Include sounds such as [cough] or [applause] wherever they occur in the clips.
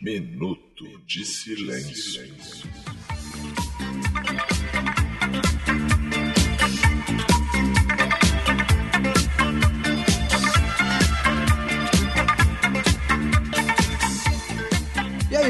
Minuto de silêncio.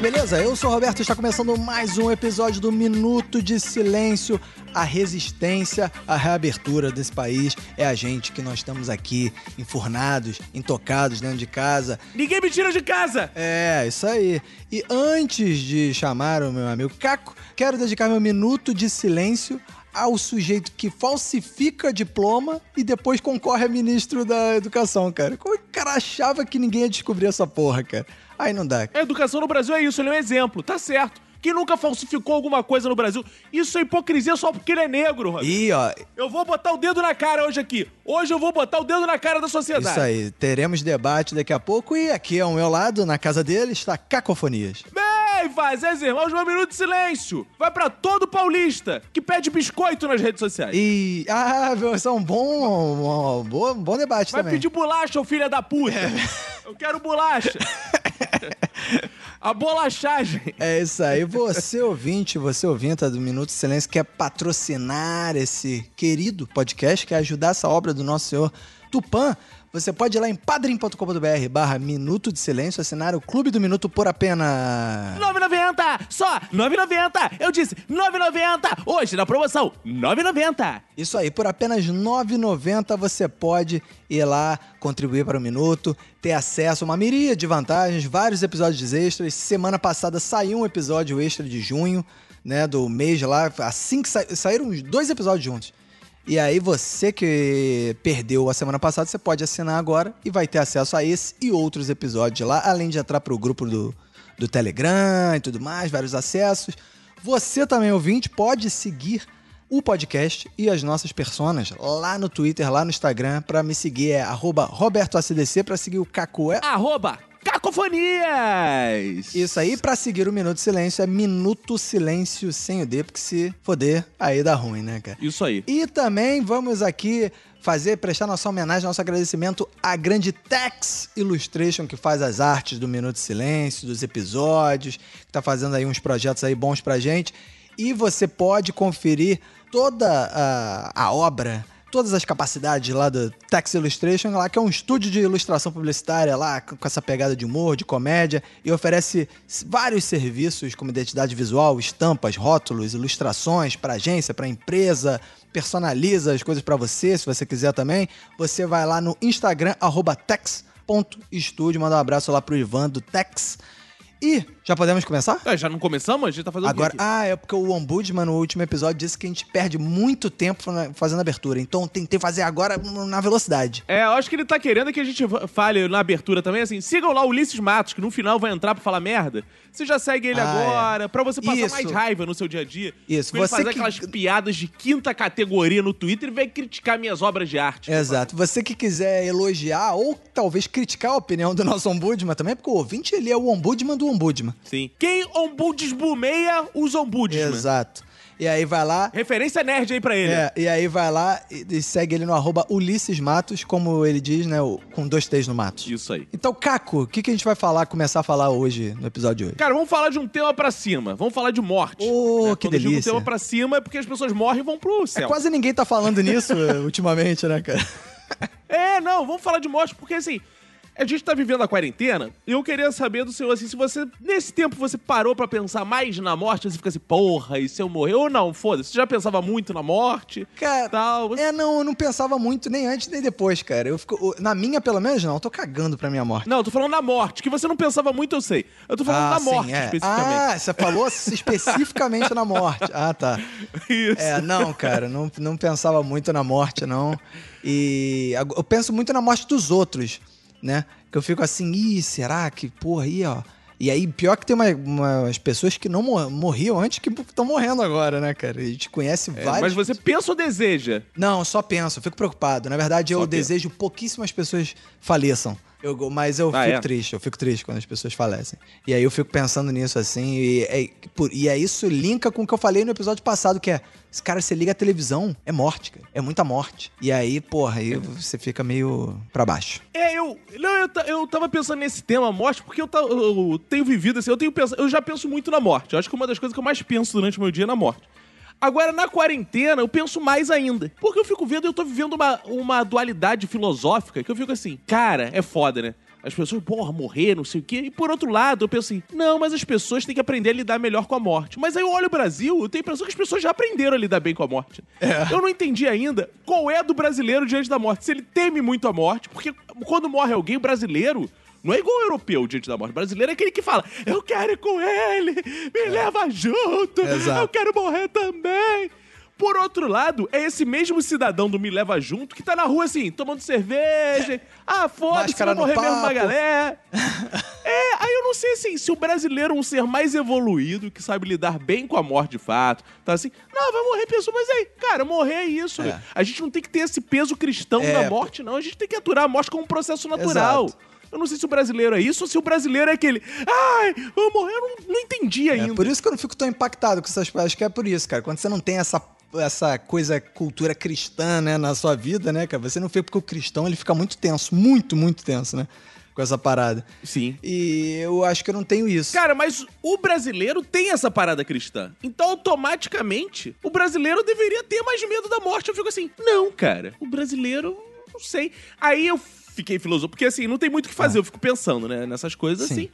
Aí, beleza? Eu sou o Roberto e está começando mais um episódio do Minuto de Silêncio. A resistência, a reabertura desse país é a gente que nós estamos aqui enfurnados, intocados dentro de casa. Ninguém me tira de casa! É, isso aí. E antes de chamar o meu amigo Caco, quero dedicar meu minuto de silêncio ao sujeito que falsifica diploma e depois concorre a ministro da educação, cara. Como é que o cara achava que ninguém ia descobrir essa porra, cara? Aí não dá. A educação no Brasil é isso, ele é um exemplo, tá certo. Quem nunca falsificou alguma coisa no Brasil? Isso é hipocrisia só porque ele é negro, Roberto. E, ó, Eu vou botar o dedo na cara hoje aqui. Hoje eu vou botar o dedo na cara da sociedade. Isso aí, teremos debate daqui a pouco e aqui ao meu lado, na casa dele, está Cacofonias. Bem, faz, irmãos, meu minuto de silêncio. Vai pra todo paulista que pede biscoito nas redes sociais. E. Ah, isso é um bom. Um bom, um bom debate Vai também. pedir bolacha, ô filha da puta. Eu quero bolacha. [laughs] [laughs] A bolachagem. É isso aí. Você ouvinte, você ouvinte do Minuto Silêncio, quer patrocinar esse querido podcast, quer ajudar essa obra do nosso senhor Tupã, você pode ir lá em padrim.com.br barra Minuto de Silêncio, assinar o Clube do Minuto por apenas... 9,90! Só 9,90! Eu disse 9,90! Hoje na promoção 9,90! Isso aí, por apenas R$ 9,90 você pode ir lá, contribuir para o Minuto, ter acesso a uma miríade de vantagens, vários episódios extras. Semana passada saiu um episódio extra de junho, né, do mês lá, assim que sa saíram os dois episódios juntos. E aí você que perdeu a semana passada, você pode assinar agora e vai ter acesso a esse e outros episódios lá, além de entrar pro grupo do, do Telegram e tudo mais, vários acessos. Você também, ouvinte, pode seguir o podcast e as nossas personas lá no Twitter, lá no Instagram. Pra me seguir é arroba RobertoACDC, pra seguir o Caco é... Arroba Cacofonias! Isso aí, pra seguir o Minuto Silêncio é Minuto Silêncio sem o D, porque se foder, aí dá ruim, né, cara? Isso aí. E também vamos aqui fazer, prestar nossa homenagem, nosso agradecimento à grande Tex Illustration, que faz as artes do Minuto Silêncio, dos episódios, que tá fazendo aí uns projetos aí bons pra gente. E você pode conferir toda a, a obra, todas as capacidades lá do Tex Illustration, lá que é um estúdio de ilustração publicitária lá, com essa pegada de humor, de comédia, e oferece vários serviços como identidade visual, estampas, rótulos, ilustrações para agência, para empresa, personaliza as coisas para você, se você quiser também. Você vai lá no Instagram, tex.studio, manda um abraço lá pro Ivan do Tex. E já podemos começar? Ah, já não começamos? A gente tá fazendo Agora, ah, é porque o Ombudsman no último episódio disse que a gente perde muito tempo na- fazendo abertura. Então tentei fazer agora na velocidade. É, eu acho que ele tá querendo que a gente fale na abertura também, assim, sigam lá o Ulisses Matos, que no final vai entrar pra falar merda. Você já segue ele Ah, agora, pra você passar Isso. mais raiva no seu dia a dia. Isso, você fazer que- aquelas piadas de quinta categoria no Twitter e vai criticar minhas obras de arte. Exato. Você que quiser elogiar ou talvez criticar a opinião do nosso Ombudsman também, porque o ouvinte ele é o Ombudsman do Ombudsman. Sim. Quem ombudsbumeia, usa ombudsman. Exato. E aí vai lá. Referência nerd aí pra ele. É, e aí vai lá e, e segue ele no arroba Ulisses Matos, como ele diz, né? o- Com dois T's no Matos. Isso aí. Então, Caco, o que, que a gente vai falar, começar a falar hoje, no episódio de hoje? Cara, vamos falar de um tema pra cima. Vamos falar de morte. Ô, que Quando eu digo delícia. um tema pra cima é porque as pessoas morrem e vão pro É, céu. quase ninguém tá falando nisso [laughs] ultimamente, né, cara? É, não, vamos falar de morte, porque assim, a gente tá vivendo a quarentena e eu queria saber do senhor, assim, se você, nesse tempo, você parou pra pensar mais na morte, você fica assim, porra, e se eu morrer? Ou não, foda-se, você já pensava muito na morte? Cara, Tal, é, não, eu não pensava muito nem antes nem depois, cara. Eu fico, na minha, pelo menos, não, eu tô cagando pra minha morte. Não, eu tô falando na morte, que você não pensava muito, eu sei. Eu tô falando da sim, morte, é. especificamente. Ah, você falou [laughs] especificamente na morte. Ah, tá. Isso. É, não, cara, não, não pensava muito na morte, não. E eu penso muito na morte dos outros, né? Que eu fico assim, ih, será que, porra, aí, ó. E aí, pior que tem uma- umas pessoas que não mor- morriam antes que estão morrendo agora, né, cara? A gente conhece É, vários. mas você pensa ou deseja? Não, só penso, eu fico preocupado. Na verdade, eu Só pensa. desejo pouquíssimas pessoas faleçam. Eu, mas eu Ah, fico é? triste, eu fico triste quando as pessoas falecem. E aí eu fico pensando nisso assim, e, é- por- e aí isso linka com o que eu falei no episódio passado, que é, esse cara, você liga a televisão, é morte, cara. É muita morte. E aí, porra, aí você fica meio pra baixo. É, eu. Não, eu, eu tava pensando nesse tema morte, porque eu, ta- eu tenho vivido assim, eu tenho eu já penso muito na morte. Eu acho que uma das coisas que eu mais penso durante o meu dia é na morte. Agora, na quarentena, eu penso mais ainda. Porque eu fico vendo, eu tô vivendo uma, uma dualidade filosófica que eu fico assim, cara, é foda, né? As pessoas, porra, morrer, não sei o quê. E por outro lado, eu penso assim, não, mas as pessoas têm que aprender a lidar melhor com a morte. Mas aí eu olho o Brasil, eu tenho a impressão que as pessoas já aprenderam a lidar bem com a morte. Eu não entendi ainda qual é do brasileiro diante da morte. Se ele teme muito a morte, porque quando morre alguém, o brasileiro não é igual o europeu diante da morte. O brasileiro é aquele que fala: Eu quero ir com ele, me leva junto, Exato. eu quero morrer também. Por outro lado, é esse mesmo cidadão do Me Leva Junto que tá na rua assim, tomando cerveja. [laughs] Ah, foda-se, vai morrer no mesmo uma papo. galera. [laughs] é, aí eu não sei assim, se o brasileiro é um ser mais evoluído, que sabe lidar bem com a morte de fato, tá assim, não, vai morrer pessoa, mas aí, cara, morrer é isso. É. A gente não tem que ter esse peso cristão É. da morte, não. A gente tem que aturar a morte como um processo natural. Exato. Eu não sei se o brasileiro é isso ou se o brasileiro é aquele. Ai, vou morrer, eu não, não entendi É ainda. por isso que eu não fico tão impactado com essas coisas. Acho que é por isso, cara. Quando você não tem essa, essa coisa, cultura cristã, né, na sua vida, né, cara? Você não fica porque o cristão ele fica muito tenso, muito, muito tenso, né? Com essa parada. Sim. E eu acho que eu não tenho isso. Cara, mas o brasileiro tem essa parada cristã. Então, automaticamente, o brasileiro deveria ter mais medo da morte. Eu fico assim, não, cara. O brasileiro, não sei. Aí eu fiquei filosófico, porque assim, não tem muito o que fazer. Eu fico pensando, né, nessas coisas Sim. assim.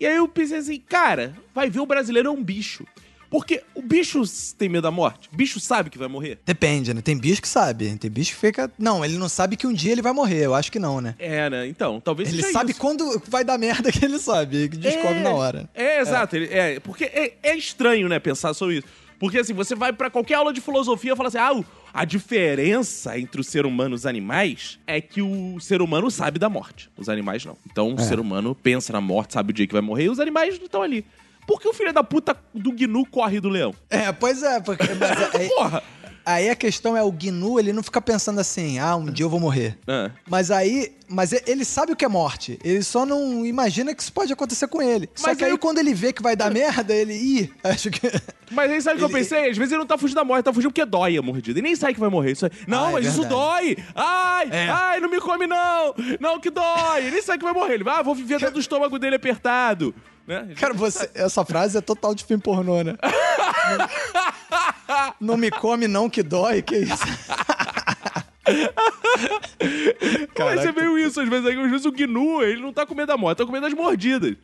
E aí eu pensei assim, cara, vai ver o brasileiro é um bicho. Porque o bicho tem medo da morte? O bicho sabe que vai morrer? Depende, né? Tem bicho que sabe. Tem bicho que fica. Não, ele não sabe que um dia ele vai morrer. Eu acho que não, né? É, né? Então, talvez Ele sabe isso. quando vai dar merda que ele sabe. Que descobre É, na hora. É, exato. ele- É, porque é, é estranho, né, pensar sobre isso. Porque assim, você vai pra qualquer aula de filosofia e fala assim: ah, a diferença entre o ser humano e os animais é que o ser humano sabe da morte. Os animais não. Então o ser humano pensa na morte, sabe o dia que vai morrer, e os animais não estão ali. Por que o filho da puta do Gnu corre do leão? É, pois é. Porque, mas aí, [laughs] Porra! Aí a questão é: o Gnu, ele não fica pensando assim, ah, um dia eu vou morrer. Ah. Mas aí. Mas ele sabe o que é morte. Ele só não imagina que isso pode acontecer com ele. Só Mas que aí, aí- quando ele vê que vai dar merda, ele. Ih, [laughs] acho que. [laughs] Mas aí sabe o que eu Ele- pensei? Às vezes ele não tá fugindo da morte, tá fugindo porque dói a mordida. E nem sabe que vai morrer. Isso aí- Não, Ah, é mas isso dói! Ai! É. Ai, não me come não! Não, que dói! Ele nem sabe que vai morrer. Ele vai, ah, vou viver dentro do estômago dele apertado. Né? Cara, você, essa frase é total de filme pornô, né? não, [laughs] não me come, não, que dói, que isso? [laughs] Mas Caraca. é meio isso, às vezes, às vezes o Gnu, ele não tá com medo da morte, tá com medo das mordidas.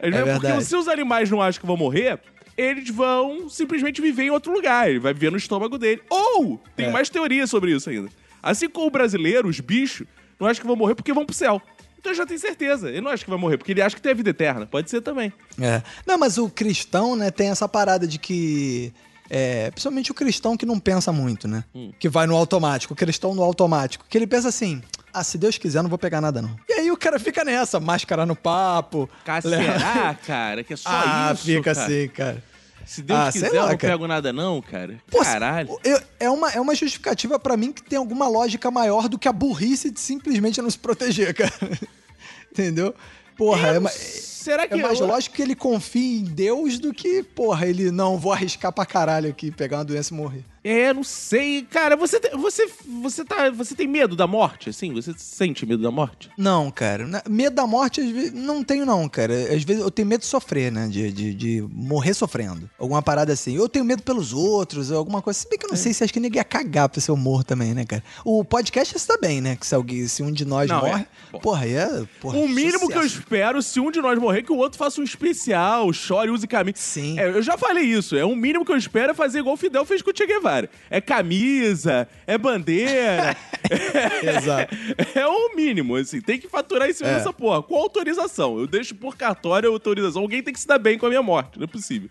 Às vezes, porque verdade. se os animais não acham que vão morrer, eles vão simplesmente viver em outro lugar. Ele vai viver no estômago dele. Ou, tem É. mais teorias sobre isso ainda. Assim como o brasileiro, os bichos, não acham que vão morrer porque vão pro céu. Então já tem certeza. Ele não acha que vai morrer, porque ele acha que tem a vida eterna. Pode ser também. É. Não, mas o cristão, né, tem essa parada de que. É, principalmente o cristão que não pensa muito, né? Que vai no automático, o cristão no automático. Que ele pensa assim: ah, se Deus quiser, não vou pegar nada, não. E aí o cara fica nessa, máscara no papo. Cara, [laughs] será, cara, que é só ah, isso, fica cara? assim, cara. Se Deus Ah, quiser, eu lá, não cara. pego nada não, cara. Pô, Caralho. eu- é, uma, é uma justificativa pra mim que tem alguma lógica maior do que a burrice de simplesmente não se proteger, cara. [laughs] Entendeu? Porra, Eu é, ma- Será que é mais eu- lógico que ele confie em Deus do que, porra, ele não vou arriscar pra caralho aqui, pegar uma doença e morrer. É, não sei. Cara, você, te- você, você, tá, você tem medo da morte, assim? Você sente medo da morte? Não, cara. na- Medo da morte, às vezes, não tenho, não, cara. Às vezes eu tenho medo de sofrer, né? De, de, de morrer sofrendo. Alguma parada assim. Eu tenho medo pelos outros, alguma coisa. Se bem que É. eu não sei se acho que ninguém ia cagar pra se eu morro também, né, cara? O podcast está bem, né? Que se, alguém, se um de nós Não, é. morre, Bom. porra, aí é. Porra, o mínimo que eu sucesso. espero, se um de nós morrer, que o outro faça um especial, chore, use camisa. Sim. É, eu já falei isso. É o mínimo que eu espero é fazer igual o Fidel fez com o Che Guevara. É camisa, é bandeira. [laughs] Exato. É o mínimo, assim. Tem que faturar em cima É. dessa porra. Com autorização. Eu deixo por cartório a autorização. Alguém tem que se dar bem com a minha morte. Não é possível.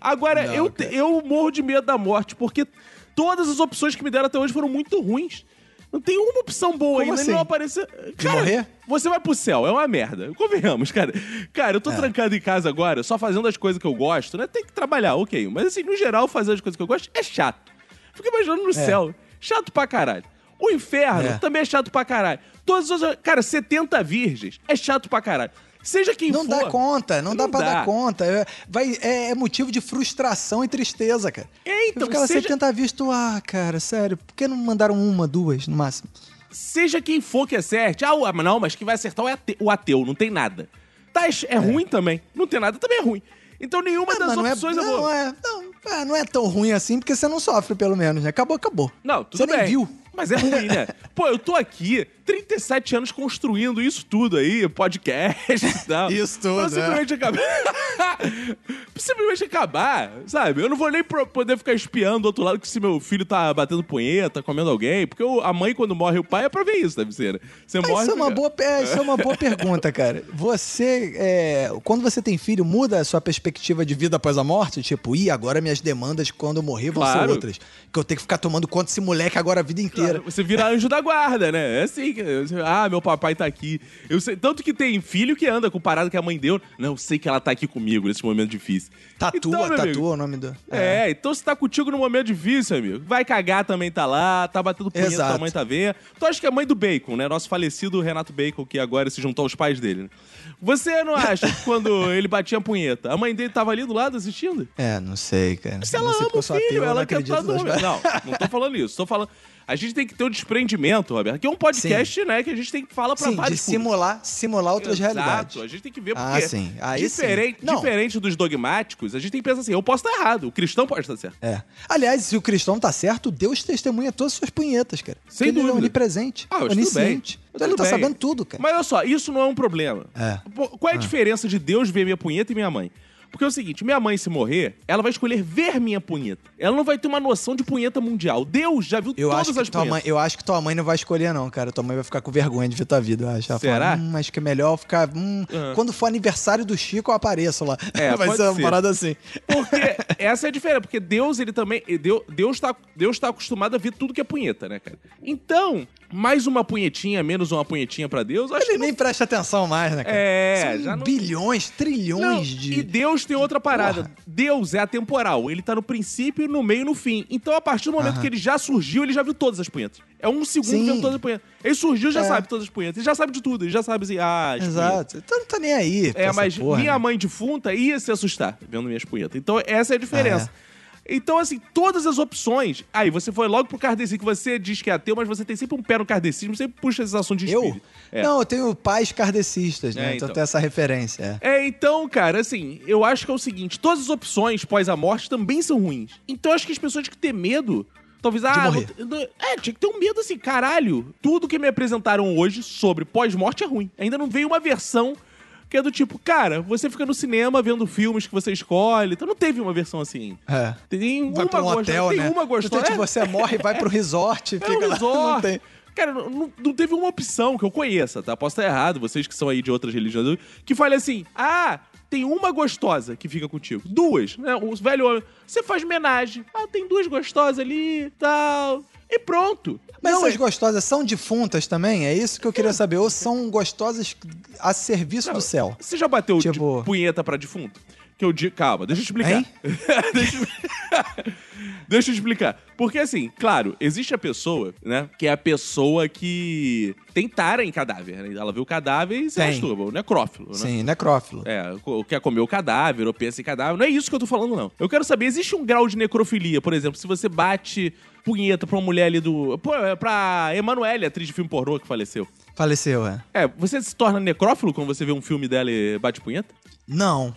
Agora, Não, eu, cara. eu morro de medo da morte, porque todas as opções que me deram até hoje foram muito ruins. Não tem uma opção boa Como ainda, assim? não apareceu. De morrer? Você vai pro céu, é uma merda. Convenhamos, cara. Cara, eu tô É. trancado em casa agora, só fazendo as coisas que eu gosto, né? Tem que trabalhar, ok. Mas assim, no geral, fazer as coisas que eu gosto é chato. Fico imaginando no céu. Chato pra caralho. O inferno É. também é chato pra caralho. Todas as. Cara, 70 virgens é chato pra caralho. Seja quem Não for. dá conta, não, dá Não pra dá. dar conta. É, vai, é, é motivo de frustração e tristeza, cara. É, então, Eu ficava seja- 70 visto, ah, cara, sério, por que não mandaram uma, duas no máximo? Seja quem for que acerte. Ah, não, mas quem vai acertar é o ateu, não tem nada. Tá, é, ruim também. Não tem nada, também é ruim. Então nenhuma Ah, das mas não é, opções eu não, é, não, é, não é tão ruim assim, porque você não sofre, pelo menos, né? Acabou, acabou. Não, tudo Você bem. nem viu. Mas é ruim, né? [laughs] Pô, eu tô aqui 37 anos construindo isso tudo aí, podcast e tal. [laughs] Isso tudo, Pra é. simplesmente acabar. [laughs] Pra simplesmente acabar, sabe? Eu não vou nem poder ficar espiando do outro lado que se meu filho tá batendo punheta, comendo alguém. Porque o- a mãe, quando morre, o pai é pra ver isso, deve ser, né? Você Mas morre. isso, é uma boa, é, isso é uma boa pergunta, cara. Você, é, quando você tem filho, muda a sua perspectiva de vida após a morte? Tipo, ih, agora minhas demandas quando eu morrer vão ser outras. Que eu tenho que ficar tomando conta desse moleque agora a vida inteira. Claro, Você vira anjo da guarda, né? É assim. Ah, meu papai tá aqui. Eu sei, tanto que tem filho que anda com parada que a mãe deu. Não, eu sei que ela tá aqui comigo nesse momento difícil. Tatua, Então, meu amigo, tatua o nome do. É, então se tá contigo no momento difícil, amigo. Vai cagar também tá lá, tá batendo punheta, Exato. tua mãe tá vendo. Tu acha que é a mãe do Bacon, né? Nosso falecido Renato Bacon, que agora se juntou aos pais dele, né? Você não acha que quando [laughs] ele batia a punheta, a mãe dele tava ali do lado assistindo? É, não sei, cara. Se ela ama o filho, ela quer estar. Não, não tô falando isso. Tô falando... A gente tem que ter o desprendimento, Roberto. Que é um podcast, né? Que a gente tem que falar pra Sim, de vários públicos. simular, simular outras Exato, realidades. a gente tem que ver Ah, porque sim. Aí diferente, sim. Diferente dos dogmáticos, a gente tem que pensar assim, eu posso estar errado, o cristão pode estar certo. É. Aliás, se o cristão tá certo, Deus testemunha todas as suas punhetas, cara. Sem Porque Ele é dúvida. onipresente. Ah, onisciente. Então ele tá bem. sabendo tudo, cara. Mas olha só, isso não é um problema. É. Qual é a diferença de Deus ver minha punheta e minha mãe? Porque é o seguinte, minha mãe se morrer, ela vai escolher ver minha punheta. Ela não vai ter uma noção de punheta mundial. Deus já viu Eu todas acho, as que tua punhetas. mãe, eu acho que tua mãe não vai escolher, não, cara. Tua mãe vai ficar com vergonha de ver tua vida, eu acho. Ela Será? Fala, hum, acho que é melhor ficar. hum, Ah. Quando for aniversário do Chico, eu apareço lá. É, [laughs] vai ser uma ser. parada assim. Porque essa é a diferença, porque Deus, ele também. Deus, Deus, tá, Deus tá acostumado a ver tudo que é punheta, né, cara? Então, mais uma punhetinha, menos uma punhetinha pra Deus, Ele que. não- nem presta atenção mais, né, cara? É, São não- bilhões, trilhões Não, de. E Deus tem outra parada. Porra. Deus é atemporal. Ele tá no princípio, no meio e no fim. Então, a partir do momento Aham. que ele já surgiu, ele já viu todas as punhetas. É um segundo Sim. vendo todas as punhetas. Ele surgiu, já É. sabe todas as punhetas. Ele já sabe de tudo. Ele já sabe assim, ah, as punhetas. Exato. Então não tá nem aí. É, mas porra, minha né? mãe defunta ia se assustar vendo minhas punhetas. Então, essa é a diferença. Ah, Então, assim, todas as opções. Aí, você foi logo pro kardecismo, que você diz que é ateu, mas você tem sempre um pé no kardecismo, sempre puxa esses assuntos de Eu? espírito. É. Não, eu tenho pais kardecistas, né? É, então então. tem essa referência. é. É, então, cara, assim, eu acho que é o seguinte: todas as opções pós a morte também são ruins. Então, eu acho que as pessoas tinham que ter medo. Talvez, ah, não- é, tinha que ter um medo assim, caralho. Tudo que me apresentaram hoje sobre pós-morte é ruim. Ainda não veio uma versão que é do tipo, cara, você fica no cinema vendo filmes que você escolhe. Então não teve uma versão assim. É. Tem Vai uma pra um gostosa. hotel, tem né? uma gostosa. Então, É, você morre, vai pro resort, é fica um lá. Não resort. tem. Cara, não, não- não teve uma opção que eu conheça, tá? Posso estar errado, vocês que são aí de outras religiões, que fale assim: ah, tem uma gostosa que fica contigo. Duas, né? O velho homem. Você faz homenagem. Ah, tem duas gostosas ali e tal. E pronto. Mas Não, essas é- gostosas são defuntas também? É isso que eu queria saber. Ou são gostosas a serviço do céu? Você já bateu de Tipo- punheta pra defunto? Que eu digo. Calma, deixa eu explicar. [laughs] Deixa, eu... [laughs] deixa eu explicar. Porque, assim, claro, existe a pessoa, né? Que é a pessoa que tem tara em cadáver, né? Ela vê o cadáver e se Tem. masturba, o necrófilo, né? Sim, necrófilo. É, quer comer o cadáver ou pensa em cadáver. Não é isso que eu tô falando, não. Eu quero saber, existe um grau de necrofilia, por exemplo, se você bate punheta pra uma mulher ali do. Pô, é pra Emanuele, atriz de filme pornô que faleceu. Faleceu, é. É, você se torna necrófilo quando você vê um filme dela e bate punheta? Não.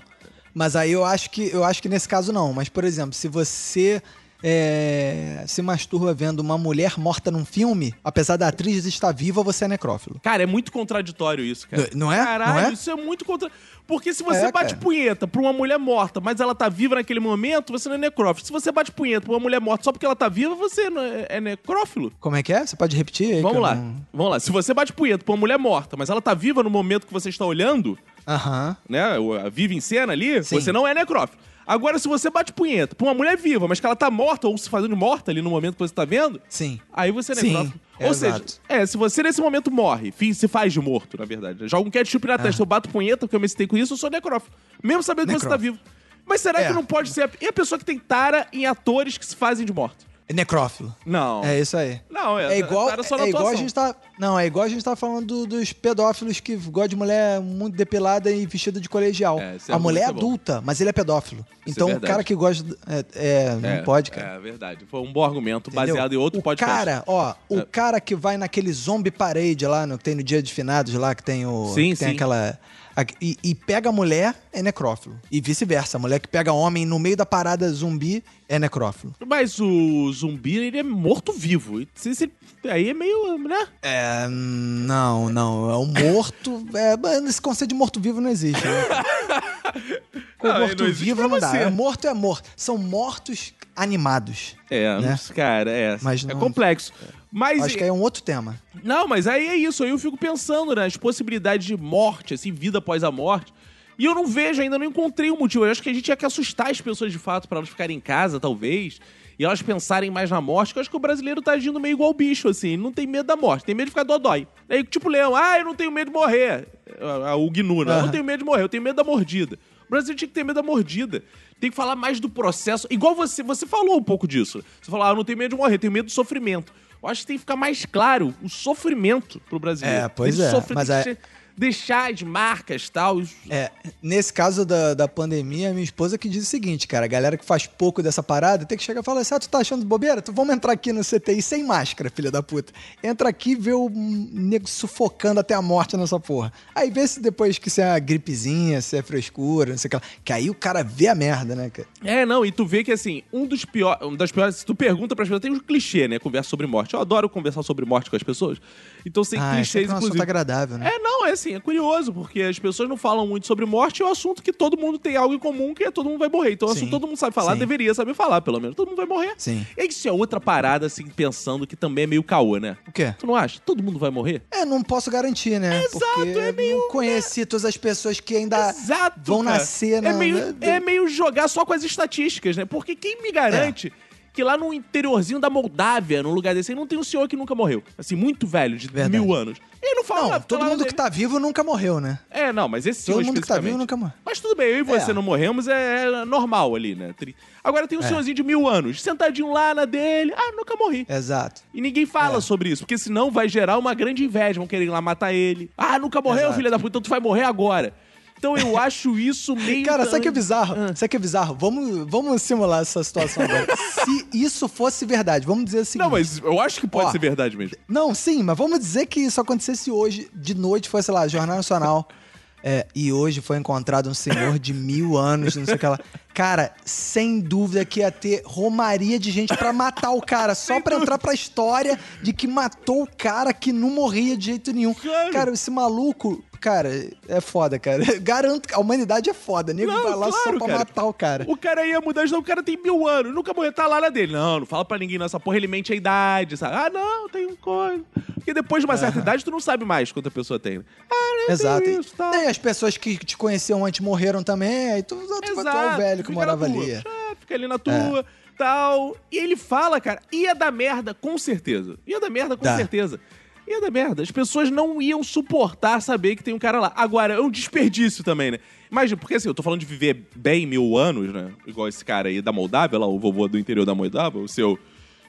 Mas aí eu acho que eu acho que nesse caso não. Mas, por exemplo, se você é, se masturba vendo uma mulher morta num filme, apesar da atriz estar viva, você é necrófilo. Cara, é muito contraditório isso, cara. Não é? Caralho, Não é? isso é muito contra. Porque se você É, bate cara. punheta pra uma mulher morta, mas ela tá viva naquele momento, você não é necrófilo. Se você bate punheta pra uma mulher morta só porque ela tá viva, você não é, é necrófilo. Como é que é? Você pode repetir aí? Vamos lá, não- vamos lá. Se você bate punheta pra uma mulher morta, mas ela tá viva no momento que você está olhando, Aham. né? o- A viva em cena ali, Sim. você não é necrófilo. Agora, se você bate punheta pra uma mulher viva, mas que ela tá morta ou se fazendo morta ali no momento que você tá vendo, Sim. Aí você é Sim, necrófilo. é Ou seja, exato. é, se você nesse momento morre, se faz de morto, na verdade. Joga um ketchup na testa, eu bato punheta, porque eu me excitei com isso, eu sou necrófilo. Mesmo sabendo que você tá Necrófilo. vivo. Mas será É. que não pode ser... a- E a pessoa que tem tara em atores que se fazem de morto? É necrófilo. Não. É isso aí. Não, é, É igual, é igual a gente tá. Não, é igual a gente tá falando do- dos pedófilos que gostam de mulher muito depilada e vestida de colegial. É, esse a mulher é argumento é bom. adulta, mas ele é pedófilo. é então o cara que gosta. É, é, não É, pode, cara. É verdade. Foi um bom argumento Entendeu? baseado em outro o podcast. cara, ó, o É. cara que vai naquele zombie parade lá, no, que tem no dia de finados lá, que tem o. Sim, que tem sim. aquela. E, e pega mulher, é necrófilo. E vice-versa. A mulher que pega homem no meio da parada zumbi é necrófilo. Mas o zumbi, ele é morto-vivo. Aí é meio, né? É. Não, não. É um morto. [laughs] É, esse conceito de morto-vivo não existe. Né? [laughs] Com Não, não morto-vivo dá. É morto é morto. São mortos animados. É, Né? cara, é. Mas é não- complexo. Mas Acho que é um outro tema. Não, mas aí é isso. Aí eu fico pensando nas possibilidades de morte, assim, vida após a morte. E eu não vejo ainda, não encontrei um motivo. Eu acho que a gente tinha que assustar as pessoas de fato pra elas ficarem em casa, talvez. E elas pensarem mais na morte, que eu acho que o brasileiro tá agindo meio igual bicho, assim. Ele não tem medo da morte, tem medo de ficar dodói. Aí, tipo, leão, ah, eu não tenho medo de morrer. O gnu, né? Eu não tenho medo de morrer, eu tenho medo da mordida. O brasileiro tinha que ter medo da mordida. Tem que falar mais do processo. Igual você, você falou um pouco disso. Você falou, ah, eu não tenho medo de morrer, eu tenho medo do sofrimento. Eu acho que tem que ficar mais claro o sofrimento pro brasileiro. É, pois Ele é, mas deixa- deixar as marcas e tal. É, nesse caso da, da pandemia, minha esposa que diz o seguinte, cara, a galera que faz pouco dessa parada tem que chegar e falar assim, ah, tu tá achando bobeira? Tu vamos entrar aqui no CTI sem máscara, filha da puta. Entra aqui e vê o nego sufocando até a morte nessa porra. Aí vê se depois que se é uma gripezinha, se é frescura, não sei o que lá. Que aí o cara vê a merda, né, cara? É, não, e tu vê que assim, um dos piores, um das piores, se tu pergunta pras pessoas, tem um clichê, né, conversa sobre morte. Eu adoro conversar sobre morte com as pessoas. Então tem ah, isso clichês é um inclusive. agradável, né? É, não, é assim, é curioso, porque as pessoas não falam muito sobre morte, é um assunto que todo mundo tem algo em comum, que é todo mundo vai morrer. Então, é Sim, assunto que todo mundo sabe falar, sim. deveria saber falar, pelo menos. Todo mundo vai morrer. Sim. E isso é outra parada, assim, pensando que também é meio caô, né? O quê? Tu não acha? Todo mundo vai morrer? É, não posso garantir, né? Exato, Porque é meio- não conheci todas as pessoas que ainda Exato. vão cara. nascer na... é meio, é meio jogar só com as estatísticas, né? Porque quem me garante que lá no interiorzinho da Moldávia, num lugar desse, aí, não tem um senhor que nunca morreu. Assim, muito velho, de Verdade. mil anos. Ele não fala. Não, todo fala mundo dele. que tá vivo nunca morreu, né? É, não, mas esse senhor Todo mundo que tá vivo nunca morreu. Mas tudo bem, eu e você É. não morremos, é, é normal ali, né? Agora tem um É. senhorzinho de mil anos, sentadinho lá na dele. Ah, nunca morri. Exato. E ninguém fala É. sobre isso, porque senão vai gerar uma grande inveja. Vão querer ir lá matar ele. Ah, nunca morreu, Exato. filha da puta, então tu vai morrer agora. Então eu acho isso meio. Cara, sabe que é bizarro? Ah. Sabe que é bizarro? Vamos, vamos simular essa situação agora. Se isso fosse verdade, vamos dizer seguinte. Não, mas eu acho que pode Ó. ser verdade mesmo. Não, sim, mas vamos dizer que isso acontecesse hoje, de noite, fosse lá, Jornal Nacional. É, e hoje foi encontrado um senhor de mil anos, não sei o que lá. Cara, sem dúvida que ia ter romaria de gente pra matar o cara, só pra entrar pra história de que matou o cara que não morria de jeito nenhum. Cara, esse maluco, cara, é foda, cara. [laughs] Garanto que a humanidade é foda. Nego Não, vai lá só claro, pra cara. matar o cara. O cara ia mudar de o cara tem mil anos, nunca morreu, tá lá na dele. Não, não fala pra ninguém nessa porra, ele mente a idade, sabe? Ah, não, tem um coisa. Porque depois de uma certa idade, tu não sabe mais quanto a pessoa tem. né? Ah, Exato. isso, tá. E as pessoas que te conheciam antes morreram também, aí tu, tu, tu é o velho que fica morava ali. É. É, fica ali na tua, tal. E ele fala, cara, ia dar merda, com certeza. Ia dar merda, com Dá. certeza. Ia dar merda. As pessoas não iam suportar saber que tem um cara lá. Agora, é um desperdício também, né? Imagina, porque assim, eu tô falando de viver bem mil anos, né? Igual esse cara aí da Moldávia, lá, o vovô do interior da Moldávia, o seu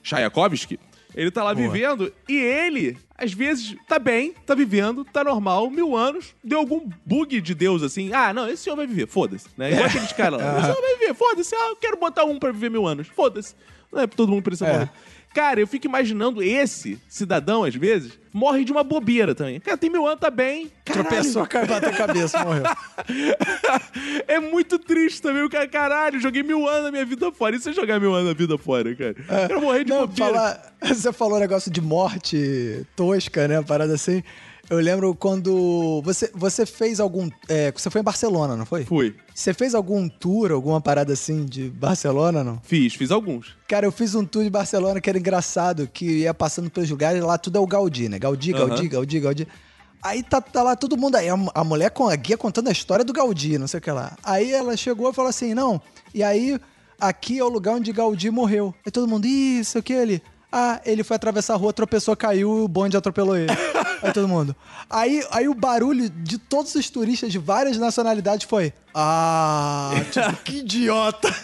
Chayakovsky. Ele tá lá Boa. vivendo e ele, às vezes, tá bem, tá vivendo, tá normal, mil anos, deu algum bug de Deus assim. Ah, não, esse senhor vai viver, foda-se. Né? Igual aqueles [laughs] caras lá. Esse senhor vai viver, foda-se. Ah, eu quero botar um pra viver mil anos, foda-se. Não é todo mundo precisa É. morrer. Cara, eu fico imaginando esse cidadão, às vezes, morre de uma bobeira também. Cara, tem mil anos, tá bem. Caralho. Tropeçou, caiu, bateu a cabeça, morreu. [laughs] é muito triste também, o cara, caralho, joguei mil anos da minha vida fora. Isso é jogar mil anos da vida fora, cara. Eu morri de Não, bobeira. falar, [laughs] você falou um negócio de morte tosca, né? Parada assim. Eu lembro quando você, você fez algum. é, você foi em Barcelona, não foi? Fui. Você fez algum tour, alguma parada assim de Barcelona, não? Fiz, fiz alguns. Cara, eu fiz um tour de Barcelona que era engraçado, que ia passando pelos lugares, lá tudo é o Gaudí, né? Gaudí, Gaudí, Aham. Gaudí, Gaudí. Aí tá, tá lá todo mundo aí, a, a mulher com a guia contando a história do Gaudí, não sei o que lá. Aí ela chegou e falou assim, não, e aí aqui é o lugar onde Gaudí morreu. Aí todo mundo, isso, o que ele? Ah, ele foi atravessar a rua, tropeçou, caiu o bonde atropelou ele. [laughs] aí todo mundo. Aí, aí o barulho de todos os turistas de várias nacionalidades foi, ah, [laughs] tipo, que idiota. [laughs]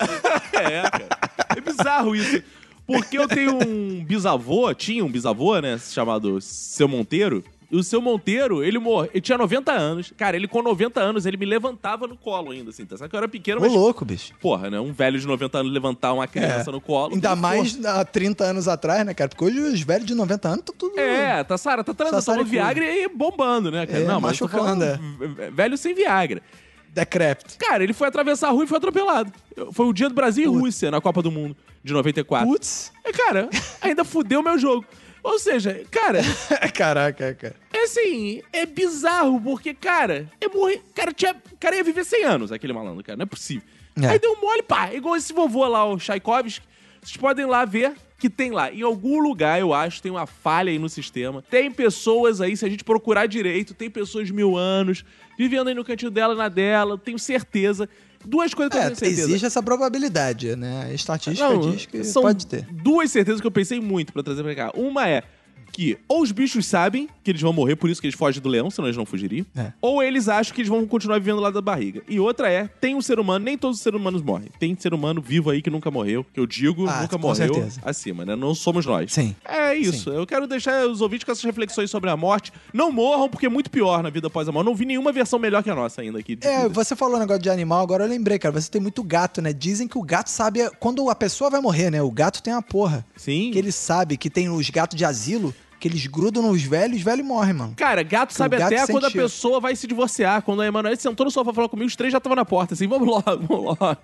É, cara. É bizarro isso. Porque eu tenho um bisavô, tinha um bisavô, né, chamado Seu Monteiro. E o seu Monteiro, ele morreu. Ele tinha 90 anos. Cara, ele com 90 anos, ele me levantava no colo ainda, assim. Tá? Sabe que eu era pequeno, Ô, mas. louco, bicho. Porra, né? Um velho de 90 anos levantar uma criança É. no colo. Ainda mais há 30 anos atrás, né, cara? Porque hoje os velhos de 90 anos estão tudo. É, tá, Sara, tá transando Sassaricudo. Viagra e bombando, né, cara? É, Não, mas falando v- velho sem Viagra. Decrépito. Cara, ele foi atravessar a rua e foi atropelado. Foi o dia do Brasil e Rússia na Copa do Mundo de 94. Putz. É, cara, [laughs] ainda fudeu meu jogo. Ou seja, cara, [laughs] Caraca, cara. É assim, é bizarro, porque, cara, é morrer. Cara, tinha, cara ia viver 100 anos, aquele malandro, cara, não é possível. É. Aí deu um mole, pá, igual esse vovô lá, o Tchaikovsky. Vocês podem lá ver que tem lá, em algum lugar, eu acho, tem uma falha aí no sistema. Tem pessoas aí, se a gente procurar direito, tem pessoas de mil anos, vivendo aí no cantinho dela, na dela, tenho certeza. Duas coisas que eu É, tenho certeza. existe essa probabilidade, né? A estatística Não, diz que pode ter. duas certezas que eu pensei muito pra trazer pra cá. Uma é que ou os bichos sabem que eles vão morrer, por isso que eles fogem do leão, senão eles não fugiriam. É. Ou eles acham que eles vão continuar vivendo lá da barriga. E outra é, tem um ser humano, nem todos os seres humanos morrem. Tem ser humano vivo aí que nunca morreu, que eu digo, Ah, nunca com morreu certeza. acima, né? Não somos nós. Sim. É isso. Eu quero deixar os ouvintes com essas reflexões sobre a morte. Não morram, porque é muito pior na vida após a morte. Não vi nenhuma versão melhor que a nossa ainda aqui. É, vida. você falou um negócio de animal, agora eu lembrei, cara. Você tem muito gato, né? Dizem que o gato sabe quando a pessoa vai morrer, né? O gato tem uma porra. Sim. Que ele sabe que tem os gatos de asilo, que eles grudam nos velhos, os velhos morrem, mano. Cara, gato sabe gato até quando a cheiro. pessoa vai se divorciar. Quando a Emanuele sentou no sofá e falou comigo, os três já estavam na porta, assim, vamos logo, vamos logo.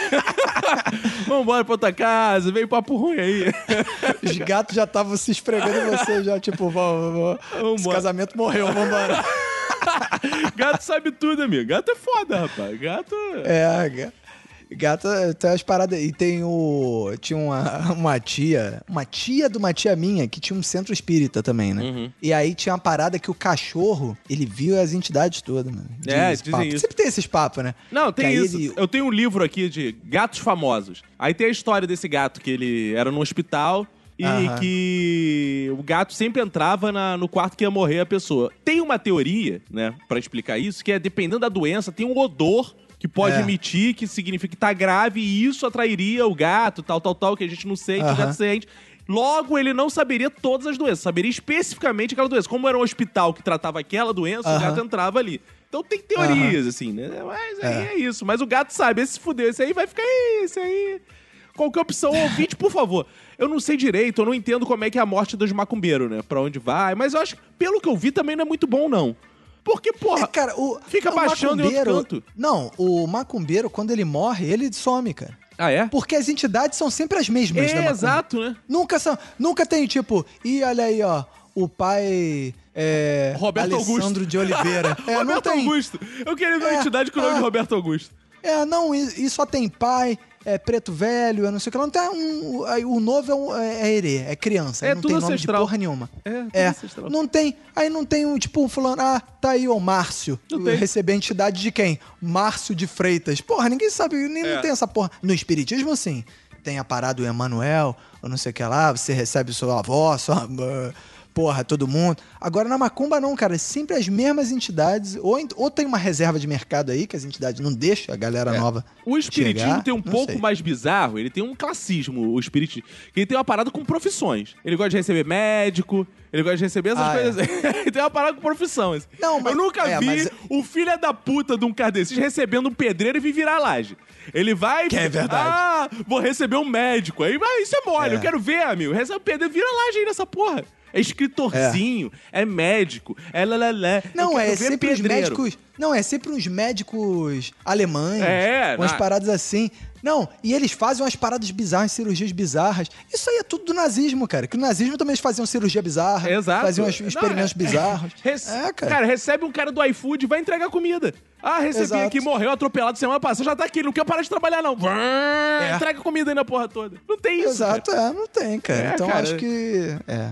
[laughs] vamos embora pra outra casa, veio papo ruim aí. Os gatos já estavam se esfregando em você, já, tipo, vamos, vamos. Esse Vambora. casamento morreu, vambora. [laughs] Gato sabe tudo, amigo. Gato é foda, rapaz. Gato... É, ga- gato tem as paradas. E tem o. Tinha uma, [laughs] uma tia, uma tia de uma tia minha que tinha um centro espírita também, né? Uhum. E aí tinha uma parada que o cachorro, ele viu as entidades todas, mano. É, dizem papo. isso. Sempre tem esses papos, né? Não, tem isso. ele- Eu tenho um livro aqui de gatos famosos. Aí tem a história desse gato, que ele era num hospital e Aham. que o gato sempre entrava na- no quarto que ia morrer a pessoa. Tem uma teoria, né, pra explicar isso, que é dependendo da doença, tem um odor que pode É. emitir, que significa que tá grave e isso atrairia o gato, tal, tal, tal, que a gente não sente, o Aham. gato sente. Logo, ele não saberia todas as doenças, saberia especificamente aquela doença. Como era um hospital que tratava aquela doença, o Aham. gato entrava ali. Então tem teorias, assim, né? Mas aí é. isso. Mas o gato sabe, esse se fudeu, esse aí vai ficar aí, esse aí. Qualquer opção, ouvinte, por favor. Eu não sei direito, eu não entendo como é que é a morte dos macumbeiros, né? Pra onde vai, mas eu acho que, pelo que eu vi, também não é muito bom, não. Porque, porra, É, cara, o. Fica o baixando em outro canto. Não, o macumbeiro, quando ele morre, ele some, cara. Ah, é? Porque as entidades são sempre as mesmas, É, exato, né? Nunca são. Nunca tem, tipo, e olha aí, ó. O pai. É, Roberto Alessandro Augusto. de Oliveira. [laughs] É, não Roberto. Augusto. Eu queria ver uma É, entidade com o nome de Roberto Augusto. É, não, e, e só tem pai, é preto velho, é não sei o que. lá. Não tem um. aí O novo é, um, é, é herê, é criança. É aí não tudo tem nome ancestral. de porra nenhuma. É, tudo É, ancestral. não tem. Aí não tem um, tipo, um fulano. Ah, tá aí o Márcio. Receber a entidade de quem? Márcio de Freitas. Porra, ninguém sabe, nem É. não tem essa porra. No Espiritismo, sim. Tem a parada do Emanuel, ou não sei o que lá, você recebe sua avó, sua. Porra, todo mundo. Agora na Macumba não, cara. É sempre as mesmas entidades. Ou, ou tem uma reserva de mercado aí, que as entidades não deixam a galera É. nova. O espiritismo chegar, tem um pouco sei. mais bizarro, ele tem um classismo, o espiritismo. Que ele tem uma parada com profissões. Ele gosta de receber médico, ele gosta de receber essas Ah, é. coisas. [laughs] ele tem uma parada com profissão. assim. Não, mas- Eu nunca é, vi mas- o filho da puta de um cardecista recebendo um pedreiro e vir virar laje. Ele vai. Que é verdade. Ah, vou receber um médico. Aí, ah, isso é mole, É. eu quero ver, amigo. Recebe um pedreiro, vira laje aí nessa porra. É escritorzinho, é, médico, é lalala. Não, é sempre os médicos. Não, é sempre uns médicos alemães. É, Umas na- paradas assim. Não, e eles fazem umas paradas bizarras, cirurgias bizarras. Isso aí é tudo do nazismo, cara. Que no nazismo também eles faziam cirurgia bizarra. Exato. Faziam uns Não, experimentos é- bizarros. [laughs] Rece- É, cara. recebe um cara do iFood e vai entregar comida. Ah, recebi Exato. aqui, morreu atropelado semana passada, já tá aqui, não quer parar de trabalhar, não. Entrega comida aí na porra toda. Não tem isso. Exato, é, não tem, cara. É, então cara. acho que. É.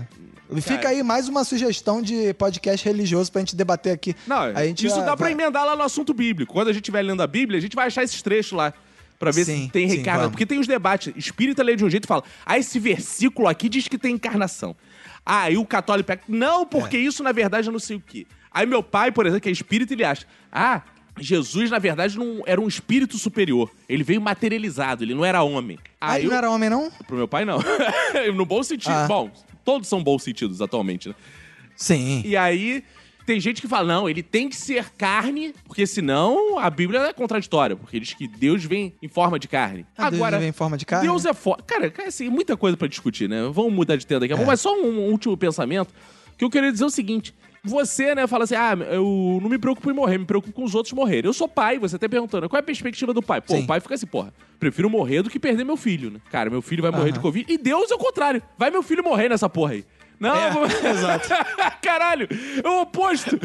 Fica aí mais uma sugestão de podcast religioso pra gente debater aqui. Não, a gente isso vai- dá pra vai- emendar lá no assunto bíblico. Quando a gente estiver lendo a Bíblia, a gente vai achar esses trechos lá. Pra ver Sim, se tem reencarnação. Porque tem os debates. Espírita lê de um jeito e fala: Ah, esse versículo aqui diz que tem encarnação. Ah, e o católico pega. Não, porque É. isso na verdade é não sei o quê. Aí meu pai, por exemplo, que é espírita, ele acha: Ah, Jesus, na verdade, não era um espírito superior. Ele veio materializado, ele não era homem. Ah, Aí ele eu- não era homem, não? Pro meu pai, não. [laughs] no bom sentido. Ah. Bom, todos são bons sentidos atualmente, né? Sim. E aí, tem gente que fala, não, ele tem que ser carne, porque senão a Bíblia é contraditória, porque diz que Deus vem em forma de carne. Ah, Deus Agora, vem em forma de carne? Deus é foda. Cara, cara, assim, muita coisa pra discutir, né? Vamos mudar de tema daqui a pouco, mas só um, um último pensamento, que eu queria dizer o seguinte. Você, né, fala assim, ah, eu não me preocupo em morrer, me preocupo com os outros morrerem. Eu sou pai, você tá perguntando, qual é a perspectiva do pai? Pô, Sim. o pai fica assim, porra, prefiro morrer do que perder meu filho, né? Cara, meu filho vai morrer de. Covid. E Deus é o contrário. Vai meu filho morrer nessa porra aí. Não, É, vou- [laughs] exato. [laughs] Caralho, é o oposto.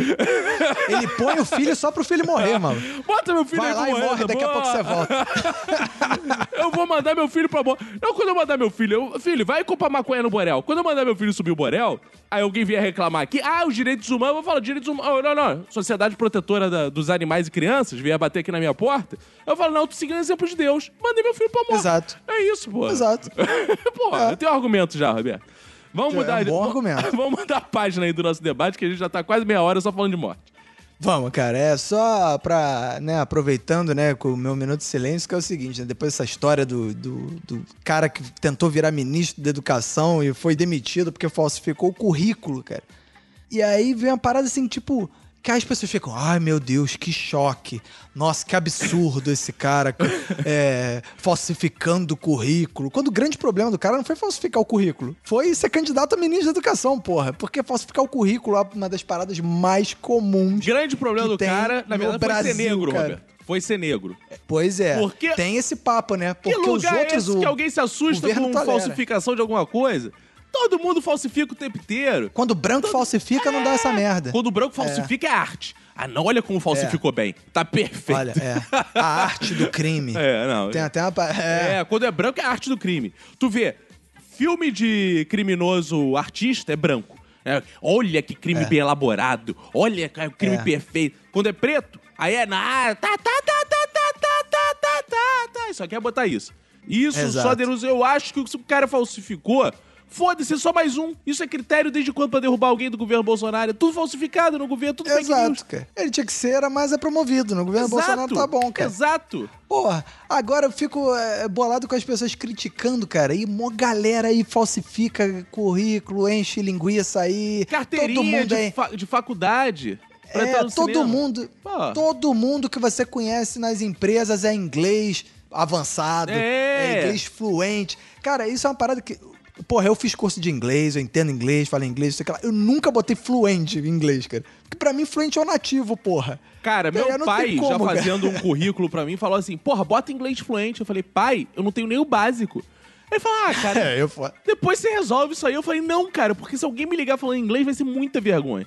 Ele põe o filho só pro filho morrer, mano. Bota meu filho Vai aí lá e morrendo, morre, daqui a pouco você volta. [laughs] Eu vou mandar meu filho pra morte. Não, quando eu mandar meu filho, eu, filho, vai comprar maconha no Borel. Quando eu mandar meu filho subir o Borel, aí alguém vier reclamar aqui, ah, os direitos humanos, eu vou falar, direitos humanos. Oh, não, não, Sociedade Protetora da- dos Animais e Crianças vier bater aqui na minha porta. Eu falo, não, eu tô seguindo o exemplo de Deus. Mandei meu filho pra morte. Exato. É isso, pô. Exato. pô, eu tenho um argumento já, Roberto. Vamos É um mudar. bom argumento. [laughs] Vamos mudar a página aí do nosso debate, que a gente já tá quase meia hora só falando de morte. Vamos, cara, é só pra, né, aproveitando, né, com o meu minuto de silêncio, que é o seguinte, né, depois dessa história do, do, do cara que tentou virar ministro da educação e foi demitido porque falsificou o currículo, cara. E aí vem uma parada assim, tipo, que as pessoas ficam, ai meu Deus, que choque. Nossa, que absurdo esse cara é, falsificando o currículo. Quando o grande problema do cara não foi falsificar o currículo, foi ser candidato a ministro da educação, porra. Porque falsificar o currículo é uma das paradas mais comuns. Grande problema do cara, na verdade, foi Brasil, ser negro, cara. Roberto. Foi ser negro. Pois é. Porque- Tem esse papo, né? Que Porque os lugar outros. é esse o que alguém se assusta com falsificação de alguma coisa? Todo mundo falsifica o tempo inteiro. Quando o branco falsifica, não dá essa merda. Quando o branco falsifica é, arte. Ah, não, olha como falsificou bem. Tá perfeito. Olha, é. A arte do crime. [laughs] É, não. Tem até uma. É. É. quando é branco é arte do crime. Tu vê, filme de criminoso artista é branco. É, olha que crime É. bem elaborado. Olha que crime É. perfeito. Quando é preto, aí é na. Tá, tá, tá, tá, tá, tá, tá, tá, tá, tá. Só quer botar isso. Isso Exato. só denuncia. Eu acho que se o cara falsificou. Foda-se, é só mais um. Isso é critério desde quando pra derrubar alguém do governo Bolsonaro? É tudo falsificado no governo, tudo. Exato, cara. Ele tinha que ser, era mais é promovido. No governo Bolsonaro tá bom, cara. Exato. Porra, agora eu fico é, bolado com as pessoas criticando, cara. E mó galera aí falsifica currículo, enche linguiça aí. todo Carteirinha mundo de, aí. fa- de faculdade. pra É, todo cinema. mundo. Pô. Todo mundo que você conhece nas empresas é inglês avançado, É. inglês fluente. Cara, isso é uma parada que. Porra, eu fiz curso de inglês, eu entendo inglês, falo inglês, sei lá. Eu nunca botei fluente em inglês, cara. Porque pra mim, fluente é o nativo, porra. Cara, E aí meu pai, como, já cara. fazendo um [laughs] currículo pra mim, falou assim: porra, bota inglês fluente. Eu falei, pai, eu não tenho nem o básico. Ele falou, ah, cara, [laughs] É, eu depois você resolve isso aí. Eu falei, não, cara, porque se alguém me ligar falando inglês vai ser muita vergonha.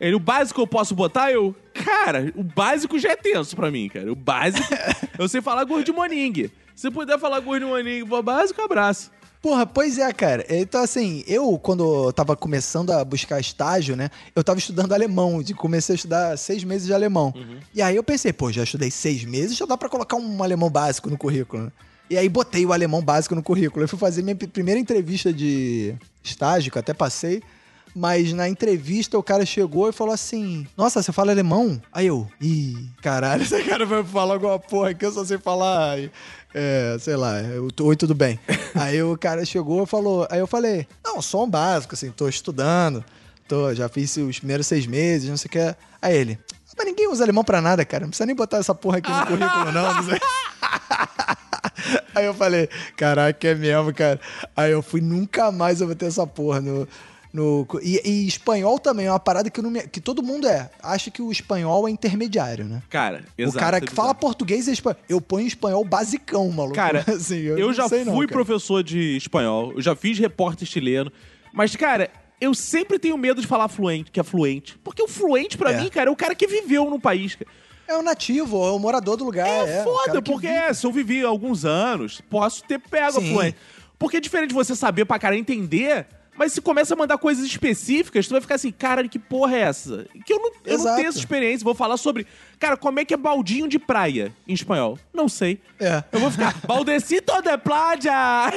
Ele, o básico eu posso botar? Eu, cara, o básico já é tenso pra mim, cara. O básico, [laughs] eu sei falar gordimoningue. Se puder falar gordimoningue for básico, abraço. Porra, pois é, cara. Então, assim, eu, quando eu tava começando a buscar estágio, né? Eu tava estudando alemão. de- Comecei a estudar seis meses de alemão. E aí eu pensei, pô, já estudei seis meses, já dá pra colocar um alemão básico no currículo, né? E aí botei o alemão básico no currículo. Eu fui fazer minha primeira entrevista de estágio, que eu até passei. Mas na entrevista o cara chegou e falou assim: Nossa, você fala alemão? Aí eu, ih, caralho, [laughs] esse cara vai falar alguma porra que eu só sei falar. É, sei lá, eu oi, tudo bem. [laughs] aí o cara chegou e falou. Aí eu falei: Não, só um básico, assim, tô estudando, tô, já fiz os primeiros seis meses, não sei o que. Aí ele: Mas ninguém usa alemão pra nada, cara, não precisa nem botar essa porra aqui no currículo, não. não sei. [laughs] Aí eu falei, caraca, é mesmo, cara. Aí eu fui, nunca mais eu vou ter essa porra no. No e, e espanhol também é uma parada que, não me- que todo mundo é. Acha que o espanhol é intermediário, né? Cara, o exato. cara é que fala português e espanhol. Eu ponho espanhol basicão, maluco. Cara, [laughs] assim, eu, eu, não já não, fui cara. professor de espanhol, eu já fiz repórter chileno, mas, cara, eu sempre tenho medo de falar fluente, que é fluente. Porque o fluente, pra É. mim, cara, é o cara que viveu no país. cara. É o nativo, é o morador do lugar. É, É, o foda, cara que porque é, se eu vivi alguns anos, posso ter pego Sim. fluente. Porque é diferente de você saber pra cara entender, mas se começa a mandar coisas específicas, tu vai ficar assim, cara, que porra é essa? Que eu não, eu não tenho essa experiência. Vou falar sobre, cara, como é que é baldinho de praia em espanhol? Não sei. É. Eu vou ficar, baldecito de playa!